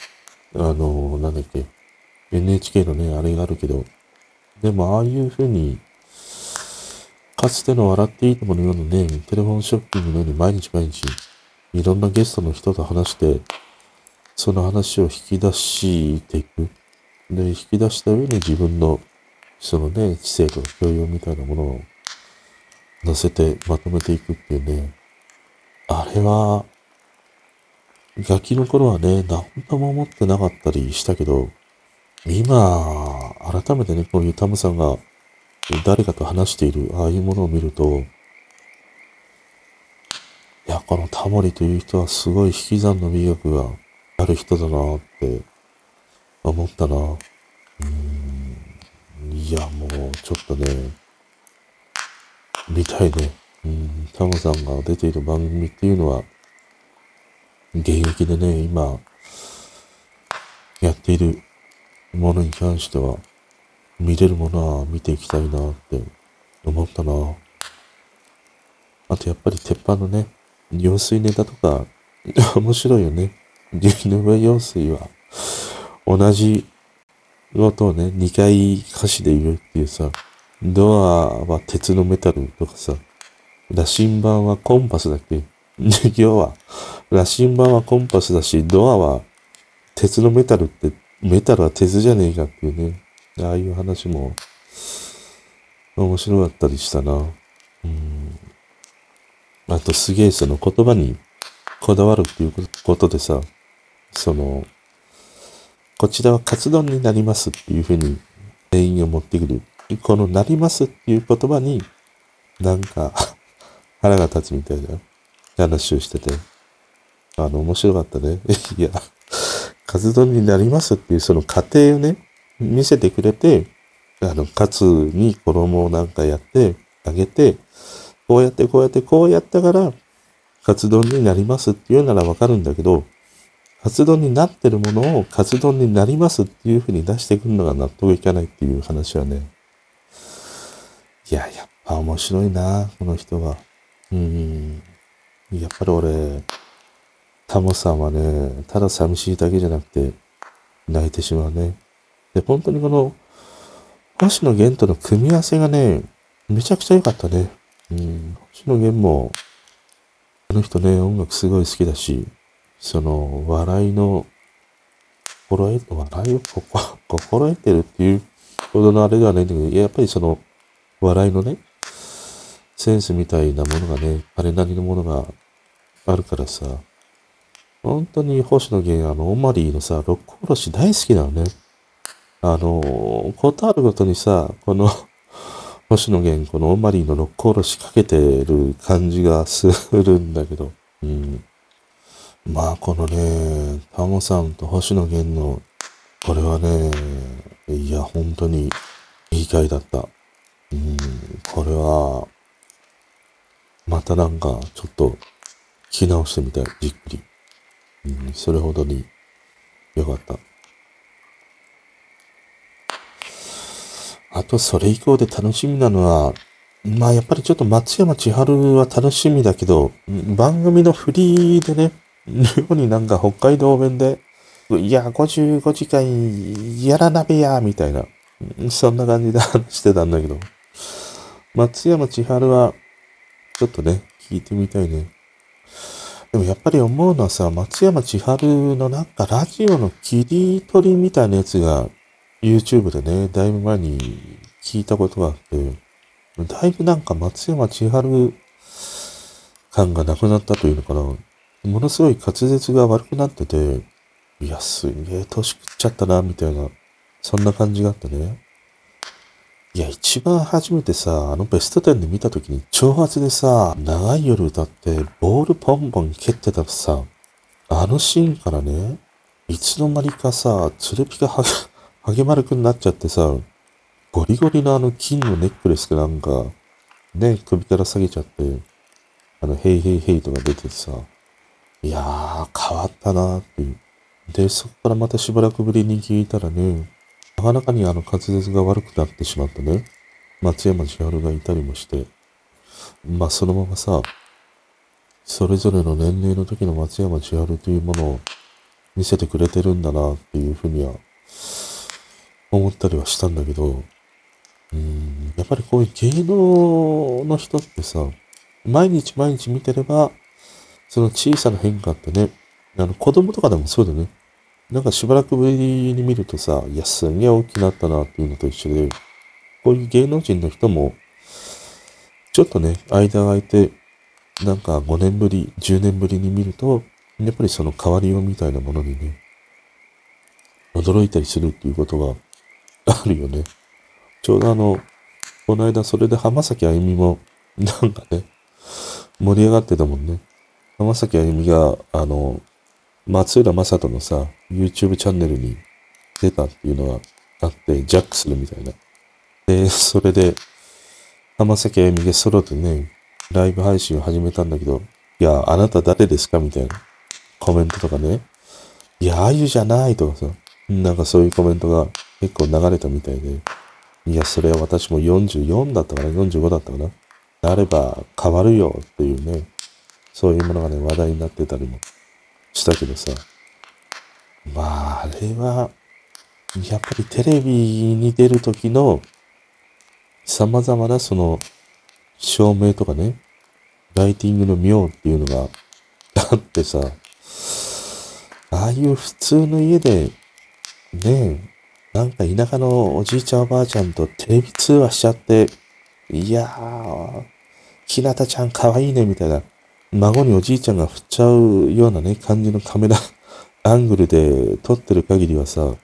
あの、なんだっけ、NHK のね、あれがあるけど、でもああいう風に、かつての笑っていいとものようなね、テレフォンショッピングのように毎日毎日、いろんなゲストの人と話して、その話を引き出していく。で、引き出した上に自分の、そのね、知性とか教養みたいなものを乗せてまとめていくっていうね。あれは、ガキの頃はね、何とも思ってなかったりしたけど、今、改めてね、こういうタムさんが誰かと話している、ああいうものを見ると、いや、このタモリという人はすごい引き算の美学がある人だなって思ったな。うん。いや、もうちょっとね、見たいね。うん。タモさんが出ている番組っていうのは、現役でね、今、やっているものに関しては、見れるものは見ていきたいなって思ったな。あとやっぱり鉄板のね、用水ネタとか、面白いよね。井上陽水は、同じことをね、2回歌詞で言うっていうさ、ドアは鉄のメタルとかさ、羅針盤はコンパスだっけ？要は、羅針盤はコンパスだし、ドアは鉄のメタルって、メタルは鉄じゃねえかっていうね、ああいう話も面白かったりしたな。うん。あとすげえその言葉にこだわるっていうことでさ、その、こちらはカツ丼になりますっていうふうに全員を持ってくる。このなりますっていう言葉に、なんか 腹が立つみたいな話をしてて、あの、面白かったね。いや、カツ丼になりますっていうその過程をね、見せてくれて、あの、カツに衣をなんかやってあげて、こうやってこうやってこうやったから、カツ丼になりますっていうならわかるんだけど、カツ丼になってるものをカツ丼になりますっていうふうに出してくるのが納得いかないっていう話はね。いや、やっぱ面白いな、この人は。うん。やっぱり俺、タモさんはね、ただ寂しいだけじゃなくて、泣いてしまうね。で、本当にこの、星野源との組み合わせがね、めちゃくちゃ良かったね。うん、星野源も、あの人ね、音楽すごい好きだし、その、笑いの、心得、笑いを心得てるっていうほどのあれではないんだけど、やっぱりその、笑いのね、センスみたいなものがね、あれなりのものがあるからさ、本当に星野源、あの、オマリーのさ、六甲おろし大好きなのね。あの、ことあるごとにさ、この星野源、このオマリーの六甲おろしかけてる感じがするんだけど、うん。まあ、このね、タモさんと星野源の、これはね、いや、本当にいい回だった。うん、これは、またなんか、ちょっと、聞き直してみたい、じっくり。うん、それほどに、よかった。あと、それ以降で楽しみなのは、まあ、やっぱりちょっと松山千春は楽しみだけど、番組のフリーでね、妙になんか北海道弁で、いや、55時間やら鍋や、みたいな、そんな感じで話してたんだけど、松山千春は、ちょっとね、聞いてみたいね。でもやっぱり思うのはさ、松山千春のなんかラジオの切り取りみたいなやつが YouTube でね、だいぶ前に聞いたことがあって、だいぶなんか松山千春感がなくなったというのかな。ものすごい滑舌が悪くなってて、いや、すげえ年食っちゃったな、みたいな、そんな感じがあってね。いや、一番初めてさ、あのベスト10で見た時に、挑発でさ、長い夜歌って、ボールポンポン蹴ってたさ、あのシーンからね、いつの間にかさ、つるぴがはげ、はげ丸くになっちゃってさ、ゴリゴリのあの金のネックレスがなんか、ね、首から下げちゃって、あの、ヘイヘイヘイとか出てさ、いやー、変わったな。ーっていう。で、そこからまたしばらくぶりに聞いたらね、なかなかにあの滑舌が悪くなってしまったね、松山千春がいたりもして、まあそのままさ、それぞれの年齢の時の松山千春というものを見せてくれてるんだなっていうふうには思ったりはしたんだけど、うん、やっぱりこういう芸能の人ってさ、毎日毎日見てれば、その小さな変化ってね、あの子供とかでもそうだね。なんかしばらくぶりに見るとさ、いや、すげえ大きくなったなっていうのと一緒で、こういう芸能人の人も、ちょっとね、間が空いて、なんか5年ぶり、10年ぶりに見ると、やっぱりその変わりようみたいなものにね、驚いたりするっていうことがあるよね。ちょうどあの、この間それで浜崎あゆみも、なんかね、盛り上がってたもんね。浜崎あゆみが、あの、松浦正人のさ、YouTube チャンネルに出たっていうのがあって、ジャックするみたいな。で、それで、浜崎あゆみがソロでね、ライブ配信を始めたんだけど、いや、あなた誰ですか？みたいなコメントとかね。いや、あゆじゃないとかさ、なんかそういうコメントが結構流れたみたいで、いや、それは私も44だったかな ?45 だったかな？なれば変わるよっていうね、そういうものがね、話題になってたりもしたけどさ、まあ、あれは、やっぱりテレビに出るときの様々なその照明とかね、ライティングの妙っていうのがあってさ、ああいう普通の家で、ねなんか田舎のおじいちゃんおばあちゃんとテレビ通話しちゃって、いやー、ひなたちゃんかわいいね、みたいな。孫におじいちゃんが振っちゃうようなね、感じのカメラ アングルで撮ってる限りはさ、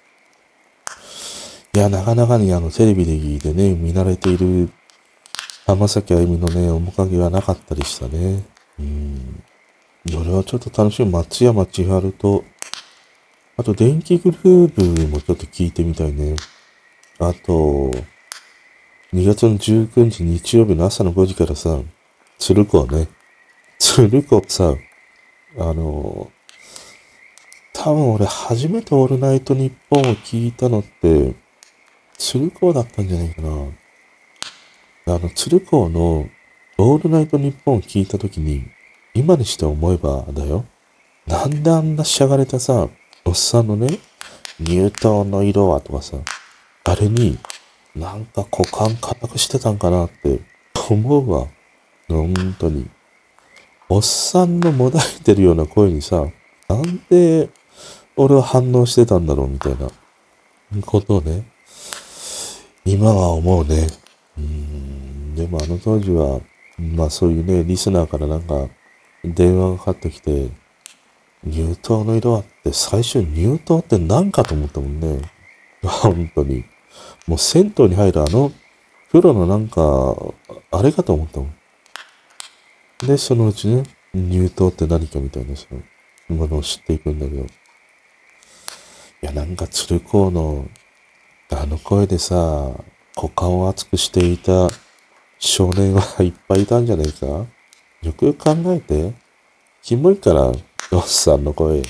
いや、なかなかにあの、テレビでね、見慣れている浜崎あゆみのね、面影はなかったりしたね。うん。俺はちょっと楽しみ。松山千春と、あと、電気グルーヴもちょっと聞いてみたいね。あと、2月の19日日曜日の朝の5時からさ、鶴子はね。鶴子さん、あの、多分俺初めてオールナイトニッポンを聞いたのって、鶴子だったんじゃないかな。あの、鶴子のオールナイトニッポンを聞いたときに、今にして思えばだよ。なんであんなしゃがれたさ、おっさんのね、乳頭の色はとかさ、あれに、なんか股間硬くしてたんかなって思うわ。本当に。おっさんのもだいてるような声にさ、なんで俺は反応してたんだろうみたいなことをね、今は思うね。うん、でもあの当時は、まあそういうね、リスナーからなんか電話がかかってきて、乳頭の色あって最初乳頭って何かと思ったもんね。本当に。もう銭湯に入るあの風呂のなんか、あれかと思ったもん。で、そのうちね、乳頭って何かみたいなそのものを知っていくんだけど。いや、なんか鶴光のあの声でさ、股間を熱くしていた少年はいっぱいいたんじゃないか？よくよく考えて。キモいから、おっさんの声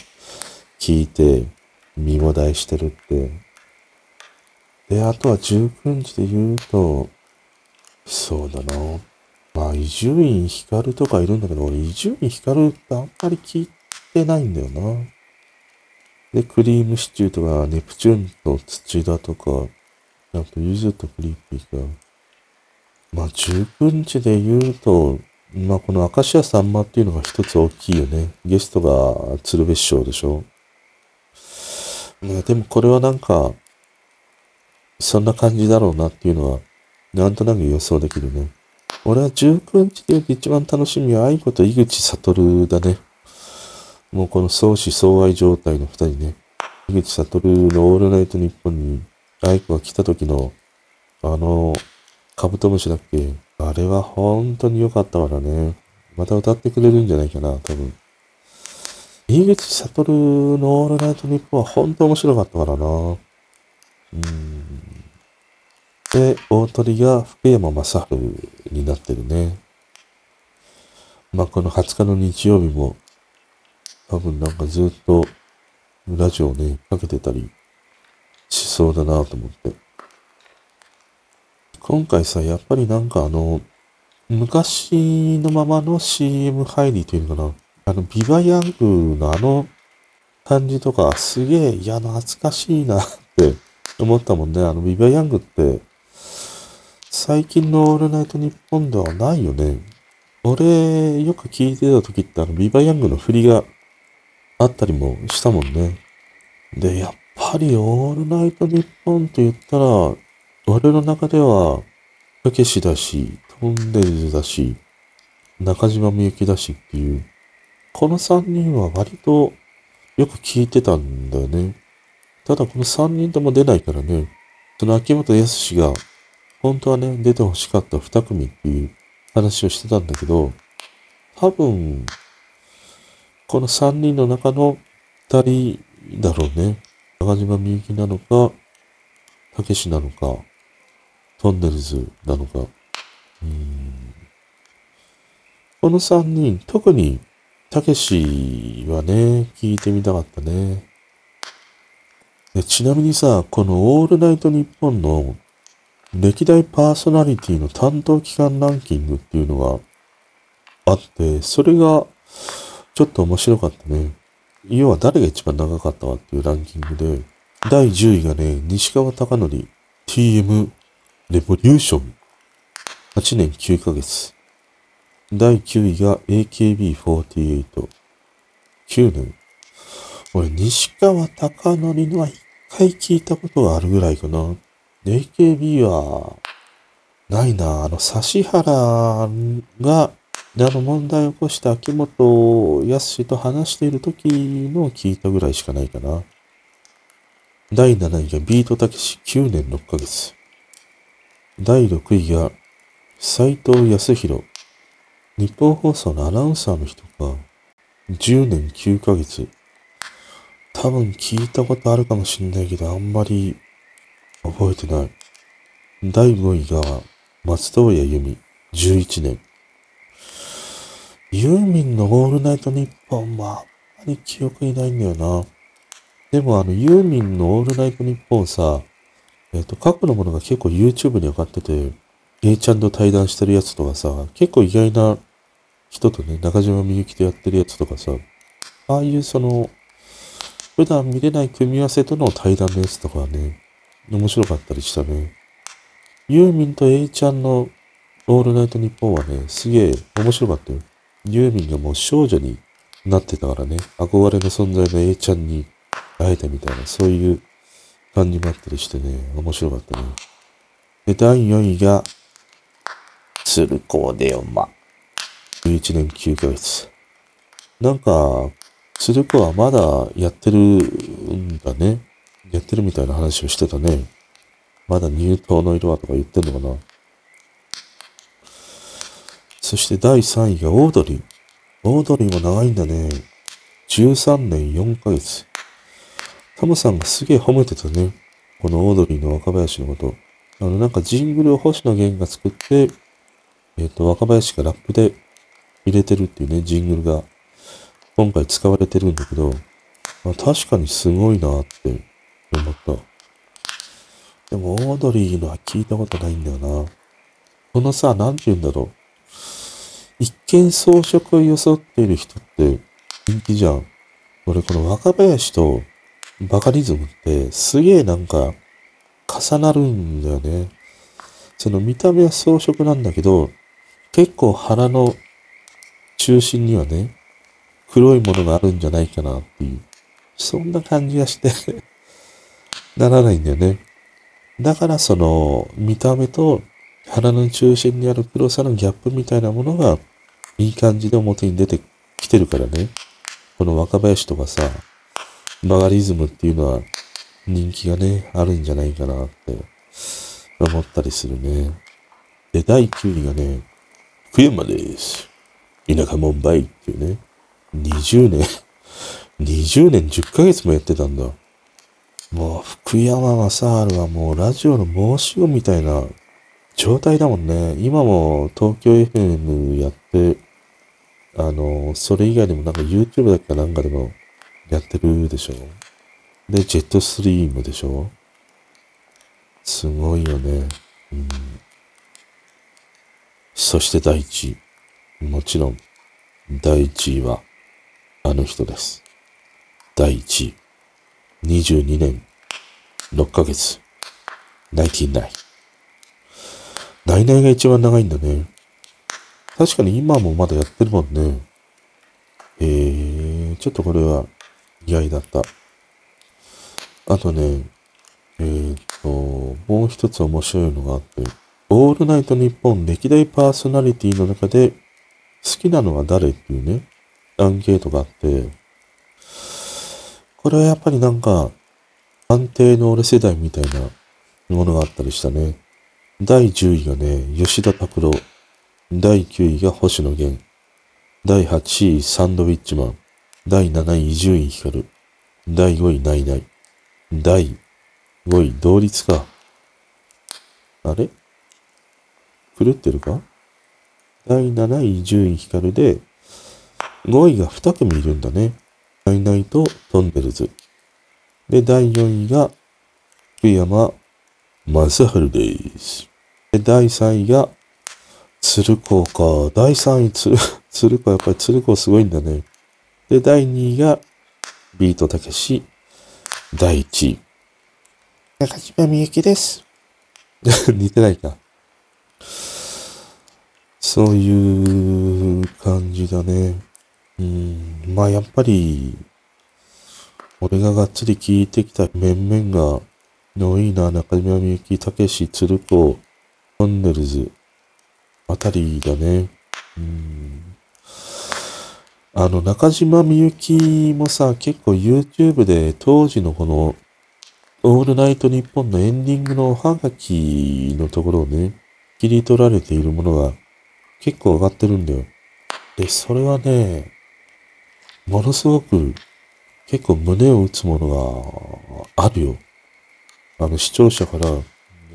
聞いて、身も大してるって。で、あとは19日で言うと、そうだな。まあ、伊集院光とかいるんだけど、俺伊集院光ってあんまり聞いてないんだよな。で、クリームシチューとか、ネプチューンと土田とか、あと、ゆずとクリーピーが。まあ、19日で言うと、まあ、この明石家さんまっていうのが一つ大きいよね。ゲストが鶴瓶師匠でしょ。まあ、でもこれはなんか、そんな感じだろうなっていうのは、なんとなく予想できるね。俺は19日で一番楽しみは愛子と井口悟だね。もうこの相思相愛状態の二人ね。井口悟のオールナイトニッポンに愛子が来た時の、あの、カブトムシだっけ？あれは本当に良かったからね。また歌ってくれるんじゃないかな、多分。井口悟のオールナイトニッポンは本当面白かったからな。うん。で、大鳥が福山雅治になってるね。まあ、この20日の日曜日も、多分なんかずっとラジオをね、かけてたりしそうだなと思って。今回さ、やっぱりなんかあの、昔のままの CM 入りというのかな。あの、ビバヤングのあの感じとか、すげえ、いや、懐かしいなって思ったもんね。あの、ビバヤングって、最近のオールナイトニッポンではないよね。俺、よく聞いてた時ってあの、ビバヤングの振りがあったりもしたもんね。で、やっぱりオールナイトニッポンと言ったら、俺の中では、たけしだし、トンネルズだし、中島みゆきだしっていう、この三人は割とよく聞いてたんだよね。ただこの三人とも出ないからね、その秋元康が本当はね、出て欲しかった二組っていう話をしてたんだけど、多分、この三人の中の二人だろうね。中島みゆきなのか、たけしなのか、トンネルズなのか。うんこの三人、特に、たけしはね、聞いてみたかったね。ちなみにさ、このオールナイトニッポンの歴代パーソナリティの担当期間ランキングっていうのがあって、それがちょっと面白かったね。要は誰が一番長かったかっていうランキングで、第10位がね、西川貴教 TM レボリューション8年9ヶ月。第9位が AKB48 9年。俺、西川貴教のは一回聞いたことがあるぐらいかな。AKB は、ないな。あの、指原が、あの問題を起こした秋元康と話している時のを聞いたぐらいしかないかな。第7位がビートたけし9年6ヶ月。第6位が斎藤康弘。日本放送のアナウンサーの人か。10年9ヶ月。多分聞いたことあるかもしんないけど、あんまり覚えてない。第5位が松任谷由実、11年。ユーミンのオールナイトニッポンは、あんまり記憶にないんだよな。でもあの、ユーミンのオールナイトニッポンさ、えっ、ー、と、過去のものが結構 YouTube に上がってて、A ちゃんと対談してるやつとかさ、結構意外な人とね、中島みゆきとやってるやつとかさ、ああいうその、普段見れない組み合わせとの対談のやつとかはね、面白かったりしたね。ユーミンと A ちゃんのオールナイトニッポンはね、すげえ面白かったよ。ユーミンがもう少女になってたからね、憧れの存在の A ちゃんに会えたみたいな、そういう感じもあったりしてね、面白かったね。で、第4位が、鶴光でよま。11年9ヶ月。なんか、鶴光はまだやってるんだね。やってるみたいな話をしてたね。まだ入党の色はとか言ってんのかな。そして第3位がオードリー。オードリーも長いんだね。13年4ヶ月。タモさんがすげえ褒めてたね。このオードリーの若林のこと。あの、なんかジングルを星野源が作って、えっ、ー、と、若林がラップで入れてるっていうね、ジングルが今回使われてるんだけど、まあ、確かにすごいなって思った。でも、オードリーのは聞いたことないんだよな。このさ、なんて言うんだろう。一見装飾を装っている人って人気じゃん。俺この若林とバカリズムってすげえなんか重なるんだよね。その見た目は装飾なんだけど、結構腹の中心にはね、黒いものがあるんじゃないかなっていう、そんな感じがしてならないんだよね。だからその見た目と腹の中心にある黒さのギャップみたいなものがいい感じで表に出てきてるからね。この若林とかさ、バガリズムっていうのは人気がね、あるんじゃないかなって思ったりするね。で、第9位がね、福山です。田舎もんばいっていうね。20年20年10ヶ月もやってたんだ。もう福山雅治はもうラジオの申し子みたいな状態だもんね。今も東京 FM やって、あの、それ以外でもなんか YouTube だっけなんかでもやってるでしょ。で、ジェットスリームでしょ。すごいよね。うん。そして第一位。もちろん、第一位は、あの人です。第一位。22年、6ヶ月。ナイティナイ。ナイナイが一番長いんだね。確かに今もまだやってるもんね。えー、ちょっとこれは意外だった。あとね、えー、っと、もう一つ面白いのがあって、オールナイトニッポン歴代パーソナリティの中で好きなのは誰っていうね、アンケートがあって、これはやっぱりなんか、安定の俺世代みたいなものがあったりしたね。第10位がね、吉田拓郎。第9位が星野源。第8位、サンドウィッチマン。第7位、伊集院光。第5位、ナイナイ。第5位、同率か。あれ？狂ってるか？第7位、伊集院光で、5位が2組いるんだね。ナイナイとトンネルズ。で、第4位が、福山正治です。で、第3位が、鶴子か。第3位、鶴、鶴子、やっぱり鶴子すごいんだね。で、第2位が、ビートたけし。第1位。中島みゆきです。似てないか。そういう感じだね。うん、まあやっぱり、俺ががっつり聞いてきた面々が、のいいな、中島みゆき、たけし、鶴子、トンネルズ、あたりだね。うん。あの、中島みゆきもさ、結構 YouTube で当時のこの、オールナイトニッポンのエンディングのハガキのところをね、切り取られているものが結構上がってるんだよ。で、それはね、ものすごく結構胸を打つものがあるよ。あの視聴者から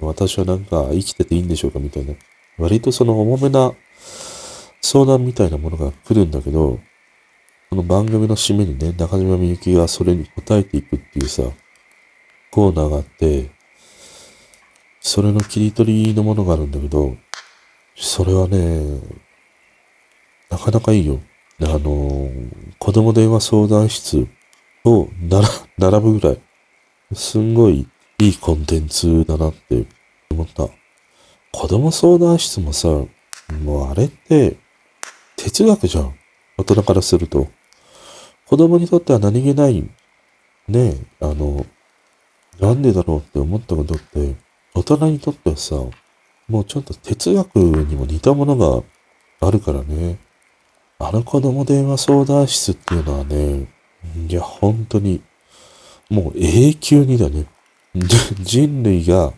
私はなんか生きてていいんでしょうかみたいな。割とその重めな相談みたいなものが来るんだけど、この番組の締めにね、中島みゆきがそれに答えていくっていうさ、コーナーがあって、それの切り取りのものがあるんだけど、それはね、なかなかいいよ。あの、子供電話相談室を並ぶぐらい、すんごいいいコンテンツだなって思った。子供相談室もさ、もうあれって哲学じゃん。大人からすると。子供にとっては何気ない、ねあの、なんでだろうって思ったことって、大人にとってはさ、もうちょっと哲学にも似たものがあるからね。あの子供電話相談室っていうのはね、いや、本当に、もう永久にだね。人類が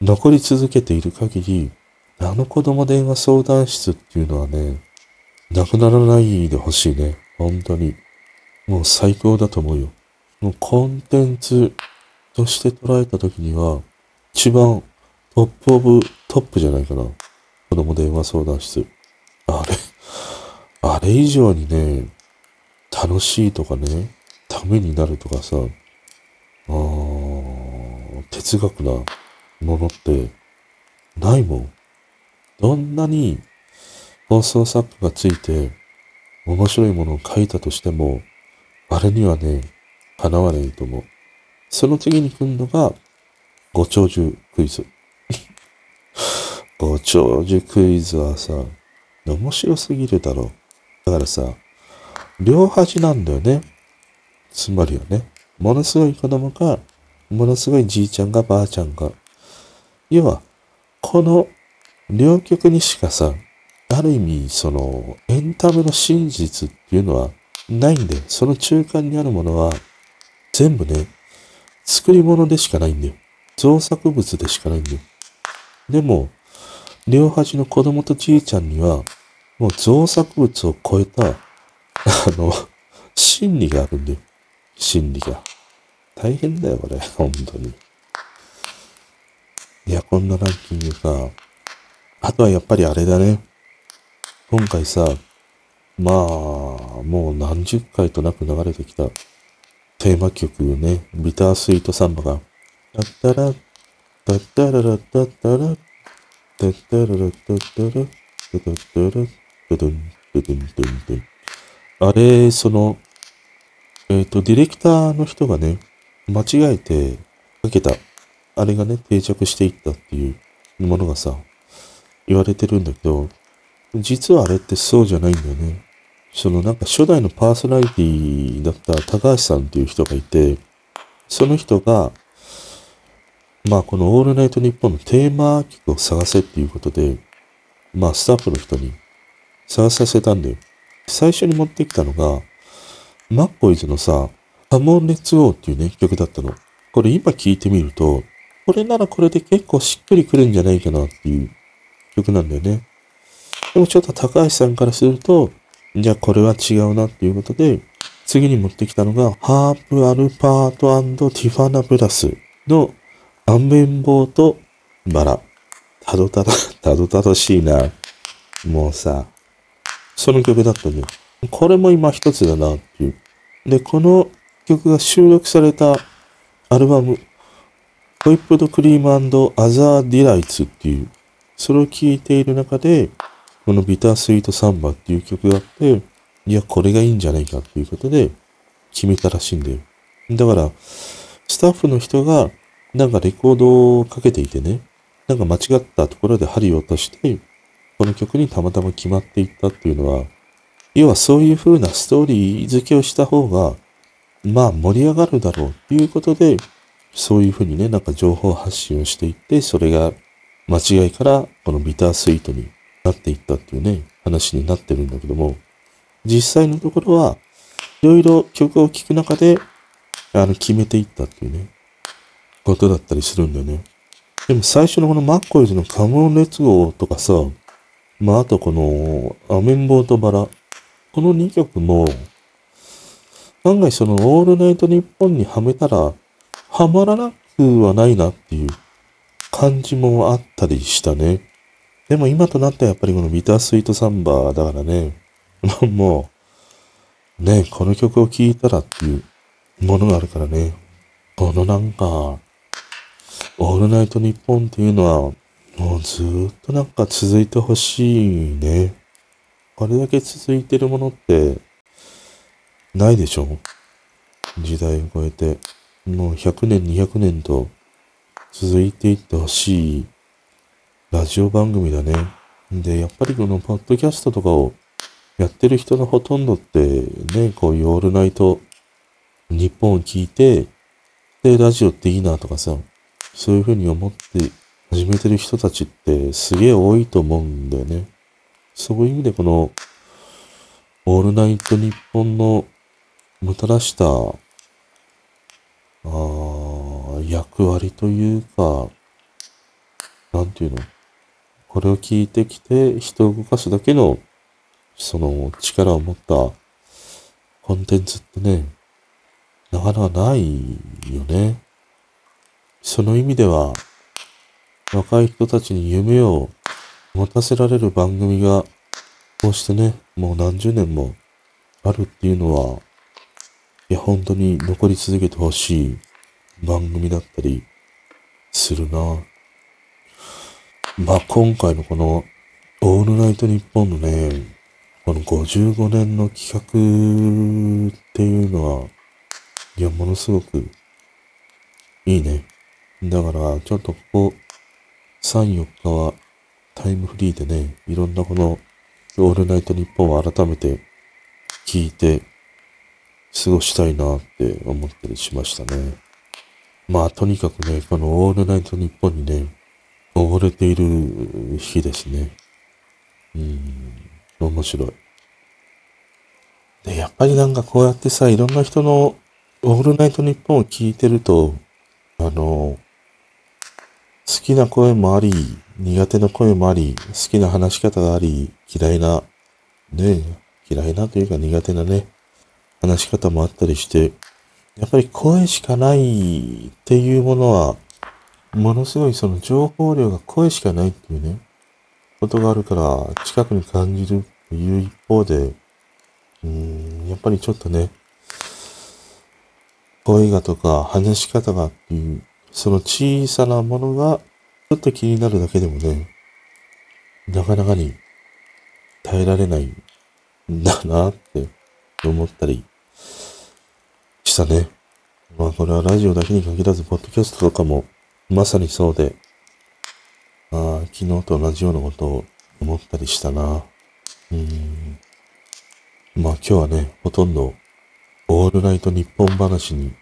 残り続けている限り、あの子供電話相談室っていうのはね、なくならないでほしいね。本当に。もう最高だと思うよ。もうコンテンツとして捉えた時には、一番トップオブトップじゃないかな。子供電話相談室。あれあれ以上にね、楽しいとかね、ためになるとかさ、あ哲学なものってないもん。どんなに放送作家がついて面白いものを書いたとしても、あれにはね、かなわないと思う。その次に来るのが、ご長寿クイズ。ご長寿クイズはさ、面白すぎるだろう。だからさ、両端なんだよね。つまりはね、ものすごい子供か、ものすごいじいちゃんがばあちゃんが、要は、この両極にしかさ、ある意味、その、エンタメの真実っていうのはないんで、その中間にあるものは、全部ね、作り物でしかないんだよ。造作物でしかないんだよ。でも、両端の子供とじいちゃんには、もう造作物を超えた、あの、心理があるんだよ。心理が。大変だよ、これ。本当に。いや、こんなランキングか。あとはやっぱりあれだね。今回さ、まあ、もう何十回となく流れてきたテーマ曲ね、ビタースイートサンバが、タッタラ、タッタララタッタラ、タッタララタッタラ、タッタラ、タドン、タドン、ドン、ドン。あれ、その、えっ、と、ディレクターの人がね、間違えてかけた、あれがね、定着していったっていうものがさ、言われてるんだけど、実はあれってそうじゃないんだよね。そのなんか初代のパーソナリティだった高橋さんっていう人がいて、その人が、まあこのオールナイトニッポンのテーマ曲を探せっていうことで、まあスタッフの人に探させたんだよ。最初に持ってきたのが、マッコイズのさ、ハモンレッツゴーっていうね、曲だったの。これ今聴いてみると、これならこれで結構しっくりくるんじゃないかなっていう曲なんだよね。でもちょっと高橋さんからすると、じゃあこれは違うなっていうことで、次に持ってきたのが、ハープアルパートティファナプラスのアンベンボーとバラ。たどたど、たどたどしいな。もうさ、その曲だったね。これも今一つだなっていう。で、この曲が収録されたアルバム、ホイップドクリームアザーディライツっていう、それを聴いている中で、このビタースイートサンバっていう曲があって、いや、これがいいんじゃないかっていうことで決めたらしいんだよ。だから、スタッフの人がなんかレコードをかけていてね、なんか間違ったところで針を落として、この曲にたまたま決まっていったっていうのは、要はそういう風なストーリー付けをした方が、まあ盛り上がるだろうっていうことで、そういう風にね、なんか情報発信をしていって、それが間違いからこのビタースイートになっていったっていうね、話になってるんだけども、実際のところは、いろいろ曲を聴く中で、あの、決めていったっていうね、ことだったりするんだよね。でも最初のこのマッコイズのカモンレッツゴーとかさ、まあ、あとこの、アメンボーとバラ、この2曲も、案外そのオールナイトニッポンにはめたら、はまらなくはないなっていう感じもあったりしたね。でも今となってはやっぱりこのビタースイートサンバーだからね、もう、ね、この曲を聴いたらっていうものがあるからね、このなんか、オールナイトニッポンっていうのは、もうずっとなんか続いてほしいね。これだけ続いてるものって、ないでしょ？時代を超えて、もう100年、200年と続いていってほしいラジオ番組だね。で、やっぱりこのポッドキャストとかをやってる人のほとんどってね、こういうオールナイト日本を聞いて、で、ラジオっていいなとかさ、そういうふうに思って始めてる人たちってすげえ多いと思うんだよね。そういう意味でこの、オールナイト日本のもたらした、あ役割というか、なんていうの？これを聞いてきて人を動かすだけの、その力を持ったコンテンツってね、なかなかないよね。その意味では、若い人たちに夢を持たせられる番組が、こうしてね、もう何十年もあるっていうのは、いや、本当に残り続けてほしい番組だったりするな。まあ、今回のこの、オールナイトニッポンのね、この55年の企画っていうのは、いや、ものすごくいいね。だから、ちょっとここ3、4日はタイムフリーでね、いろんなこの、オールナイトニッポンを改めて聞いて過ごしたいなって思ったりしましたね。まあ、とにかくね、このオールナイトニッポンにね、溺れている日ですね。うん、面白い。で、やっぱりなんかこうやってさ、いろんな人のオールナイトニッポンを聞いてると、あの、好きな声もあり、苦手な声もあり、好きな話し方があり、嫌いな、ねえ、嫌いなというか苦手なね、話し方もあったりして、やっぱり声しかないっていうものは、ものすごいその情報量が声しかないっていうね、ことがあるから近くに感じるっていう一方で、うん、やっぱりちょっとね、声がとか話し方がっていう、その小さなものがちょっと気になるだけでもね、なかなかに耐えられないんだなって思ったりしたね。まあこれはラジオだけに限らず、ポッドキャストとかもまさにそうで、まあ昨日と同じようなことを思ったりしたな。うん。まあ今日はね、ほとんどオールナイト日本話に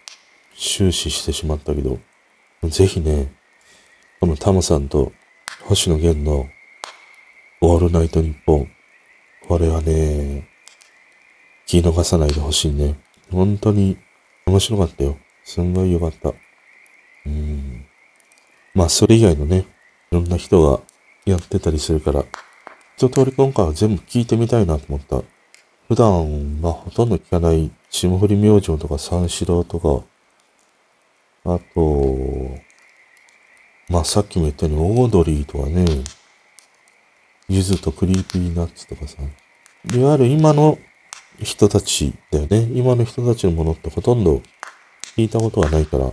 終始してしまったけど、ぜひね、このタモさんと星野源のオールナイト日本、これはね、聞き逃さないでほしいね。本当に面白かったよ。すんごい良かった。うん。まあ、それ以外のね、いろんな人がやってたりするから、一通り今回は全部聞いてみたいなと思った。普段、まあ、ほとんど聞かない霜降り明星とか三四郎とか、あと、まあ、さっきも言ったようにオードリーとかね、ゆずとクリーピーナッツとかさ、いわゆる今の人たちだよね。今の人たちのものってほとんど聞いたことはないから、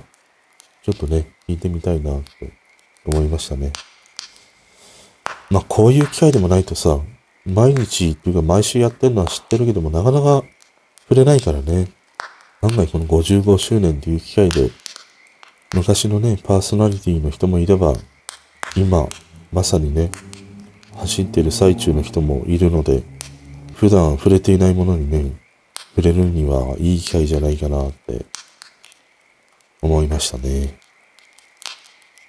ちょっとね、聞いてみたいなって思いましたね。まあこういう機会でもないとさ、毎日というか毎週やってるのは知ってるけどもなかなか触れないからね。案外この55周年という機会で、昔のね、パーソナリティの人もいれば、今、まさにね、走ってる最中の人もいるので、普段触れていないものにね、触れるにはいい機会じゃないかなって思いましたね。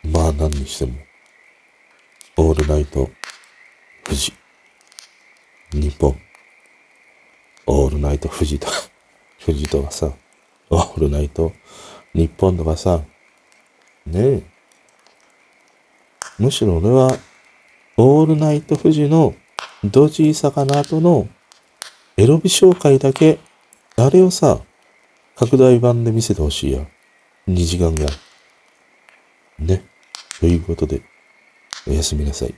まあ何にしても、オールナイト、富士、日本、オールナイト富士と、富士とかさ、オールナイト、日本とかさ、ねえ。むしろ俺は、オールナイト富士のドジー魚とのエロビ紹介だけ、あれをさ、拡大版で見せてほしいや。2時間ぐらい。ね。ということで、おやすみなさい。